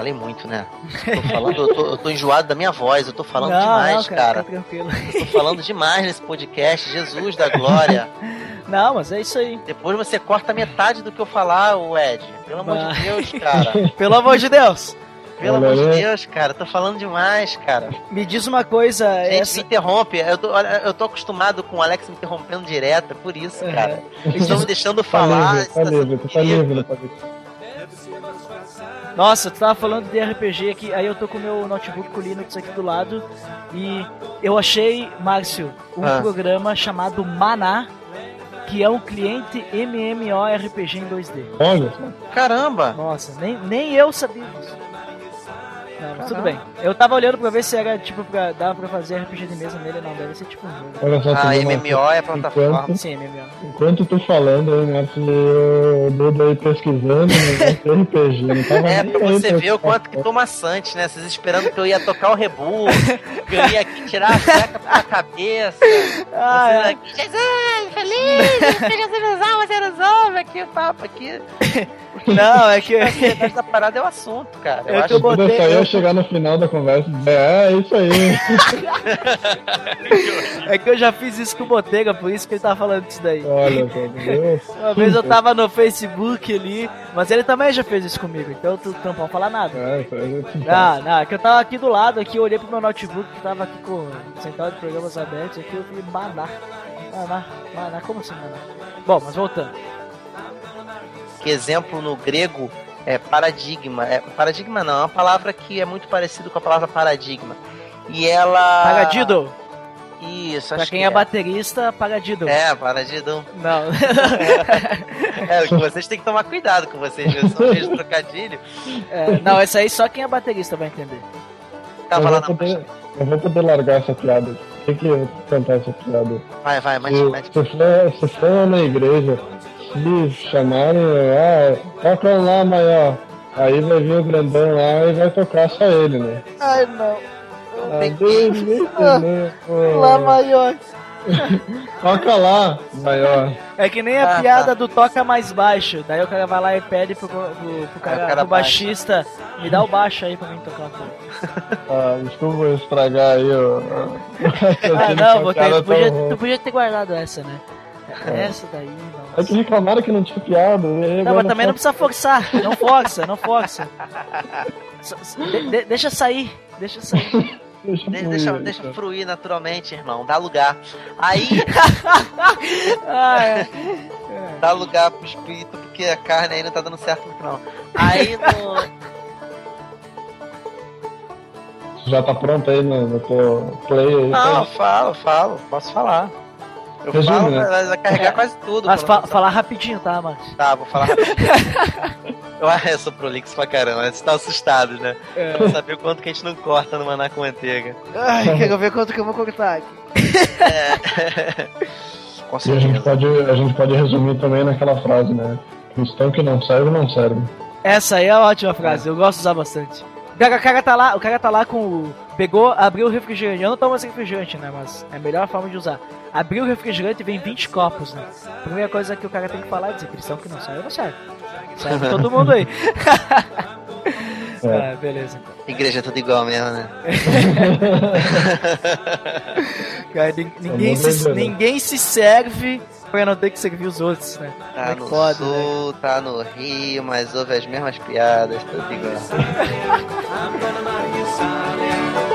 Falei muito, né? [laughs] Tô falando, eu tô, eu tô enjoado da minha voz, eu tô falando não, demais, não, cara. Fica tranquilo. Tô falando demais nesse podcast, Jesus da glória. [laughs] Não, mas é isso aí. Depois você corta metade do que eu falar, o Ed. Pelo amor Vai. de Deus, cara. [laughs] Pelo amor de Deus. Pelo amor de Deus, cara, tô falando demais, cara. Me diz uma coisa. Gente, essa... me interrompe. Eu tô, olha, eu tô acostumado com o Alex me interrompendo direto, é por isso, Uhum. cara. Eles estão me deixando Tá falar. tá livre, tá livre, tá livre. Nossa, tu tava falando de RPG aqui, aí eu tô com o meu notebook com o Linux aqui do lado e eu achei, Márcio, um Ah. programa chamado Maná, que é um cliente MMORPG em 2D. Olha. Caramba! Nossa, nem, nem eu sabia disso. Não, mas tudo bem. Eu tava olhando pra ver se era tipo pra dava pra fazer RPG de mesa nele, não, deve ser tipo um jogo. Olha só, Ah, uma MMO é plataforma. Sim, MMO. Enquanto tu falando aí, Márcio, eu Dudu aí pesquisando de RPG. Não tava É, pra aí você ver o quanto que tô maçante, né? Vocês esperando que eu ia tocar o rebu, que eu ia aqui tirar a seca pela cabeça. Ah, Vocês é. aqui, Jesus, feliz, Jesus resolve, você resolve aqui o papo aqui. Não, é que A seriedade da parada é o assunto, cara. Eu É que acho eu Quando eu botei- eu- eu chegar no final da conversa e dizer, é, é isso aí. [laughs] é que eu já fiz isso com o Botega, por isso que ele tava falando disso daí. Olha, só, Deus. Uma vez eu tava no Facebook ali, mas ele também já fez isso comigo, então tu não pode falar nada. É. Não, não, é que eu tava aqui do lado, aqui, eu olhei pro meu notebook que tava aqui com o central de programas abertos, aqui eu falei, maná. Maná, maná, como assim maná? Bom, mas voltando. Que exemplo no grego é paradigma. É, paradigma não, é uma palavra que é muito parecida com a palavra paradigma. E ela. Paradido, Isso, pra quem que é baterista, paradido. É, paradido. Não. [laughs] É, que vocês têm que tomar cuidado com vocês, são cheios de trocadilho. É, não, essa aí só quem é baterista vai entender. Tava eu, lá vou na poder, eu vou poder largar essa piada. Tem que cantar essa piada. Vai, vai, mas, Se, se, for, se for na igreja, se chamarem, ah, toca lá maior. Aí vai vir o grandão lá e vai tocar só ele, né? Ai, não. Ah, delícia, [laughs] né? Lá maior. [laughs] Toca lá, maior. É que nem a Ah, piada tá. do toca mais baixo. Daí o cara vai lá e pede pro, pro, pro cara, Aí o cara pro baixista, me dá o baixo aí pra mim tocar um pouco. Ah, desculpa estragar aí o. Ah, [laughs] não, vou ter, Cara, tu, podia, tu podia ter guardado essa, né? Essa daí, É que reclamaram que não tinha piada. aí Não, mas também não precisa forçar. Não força, não força. De- de- deixa sair, deixa sair. [laughs] Deixa, de- fluir, deixa, então. deixa fluir naturalmente, irmão. Dá lugar. Aí [laughs] Ah, é. dá lugar pro espírito, porque a carne aí não tá dando certo não. Aí no. Já tá pronto aí no, no teu play aí. Não, tá? falo, falo, posso falar. Eu Resume, falo, né? mas vai carregar quase tudo. Mas fa falar rapidinho, tá, Max? Tá, vou falar rapidinho. [laughs] eu, ah, sou prolixo pra caramba, vocês estão assustados, né? É. Pra saber o quanto que a gente não corta no maná com manteiga. Ai, quero ver quanto que eu vou cortar aqui. [laughs] Com E a gente, certeza. pode, a gente pode resumir também naquela frase, né? Cristão que não serve, não serve. Essa aí é uma ótima frase, eu gosto de usar bastante. O cara, o cara tá lá, o cara tá lá com o. Pegou, abriu o refrigerante. Eu não tomo esse refrigerante, né? Mas é a melhor forma de usar. Abriu o refrigerante e vem 20 copos, né? A primeira coisa que o cara tem que falar é dizer, cristão que não serve, não serve. Serve todo mundo aí. [laughs] É. ah, beleza. Igreja é tudo igual mesmo, né? [laughs] Cara, nin- ninguém, se, né? ninguém se serve pra não ter que servir os outros, né? Tá é no pode, né? sul, tá no Rio, mas ouve as mesmas piadas, tudo igual. [laughs]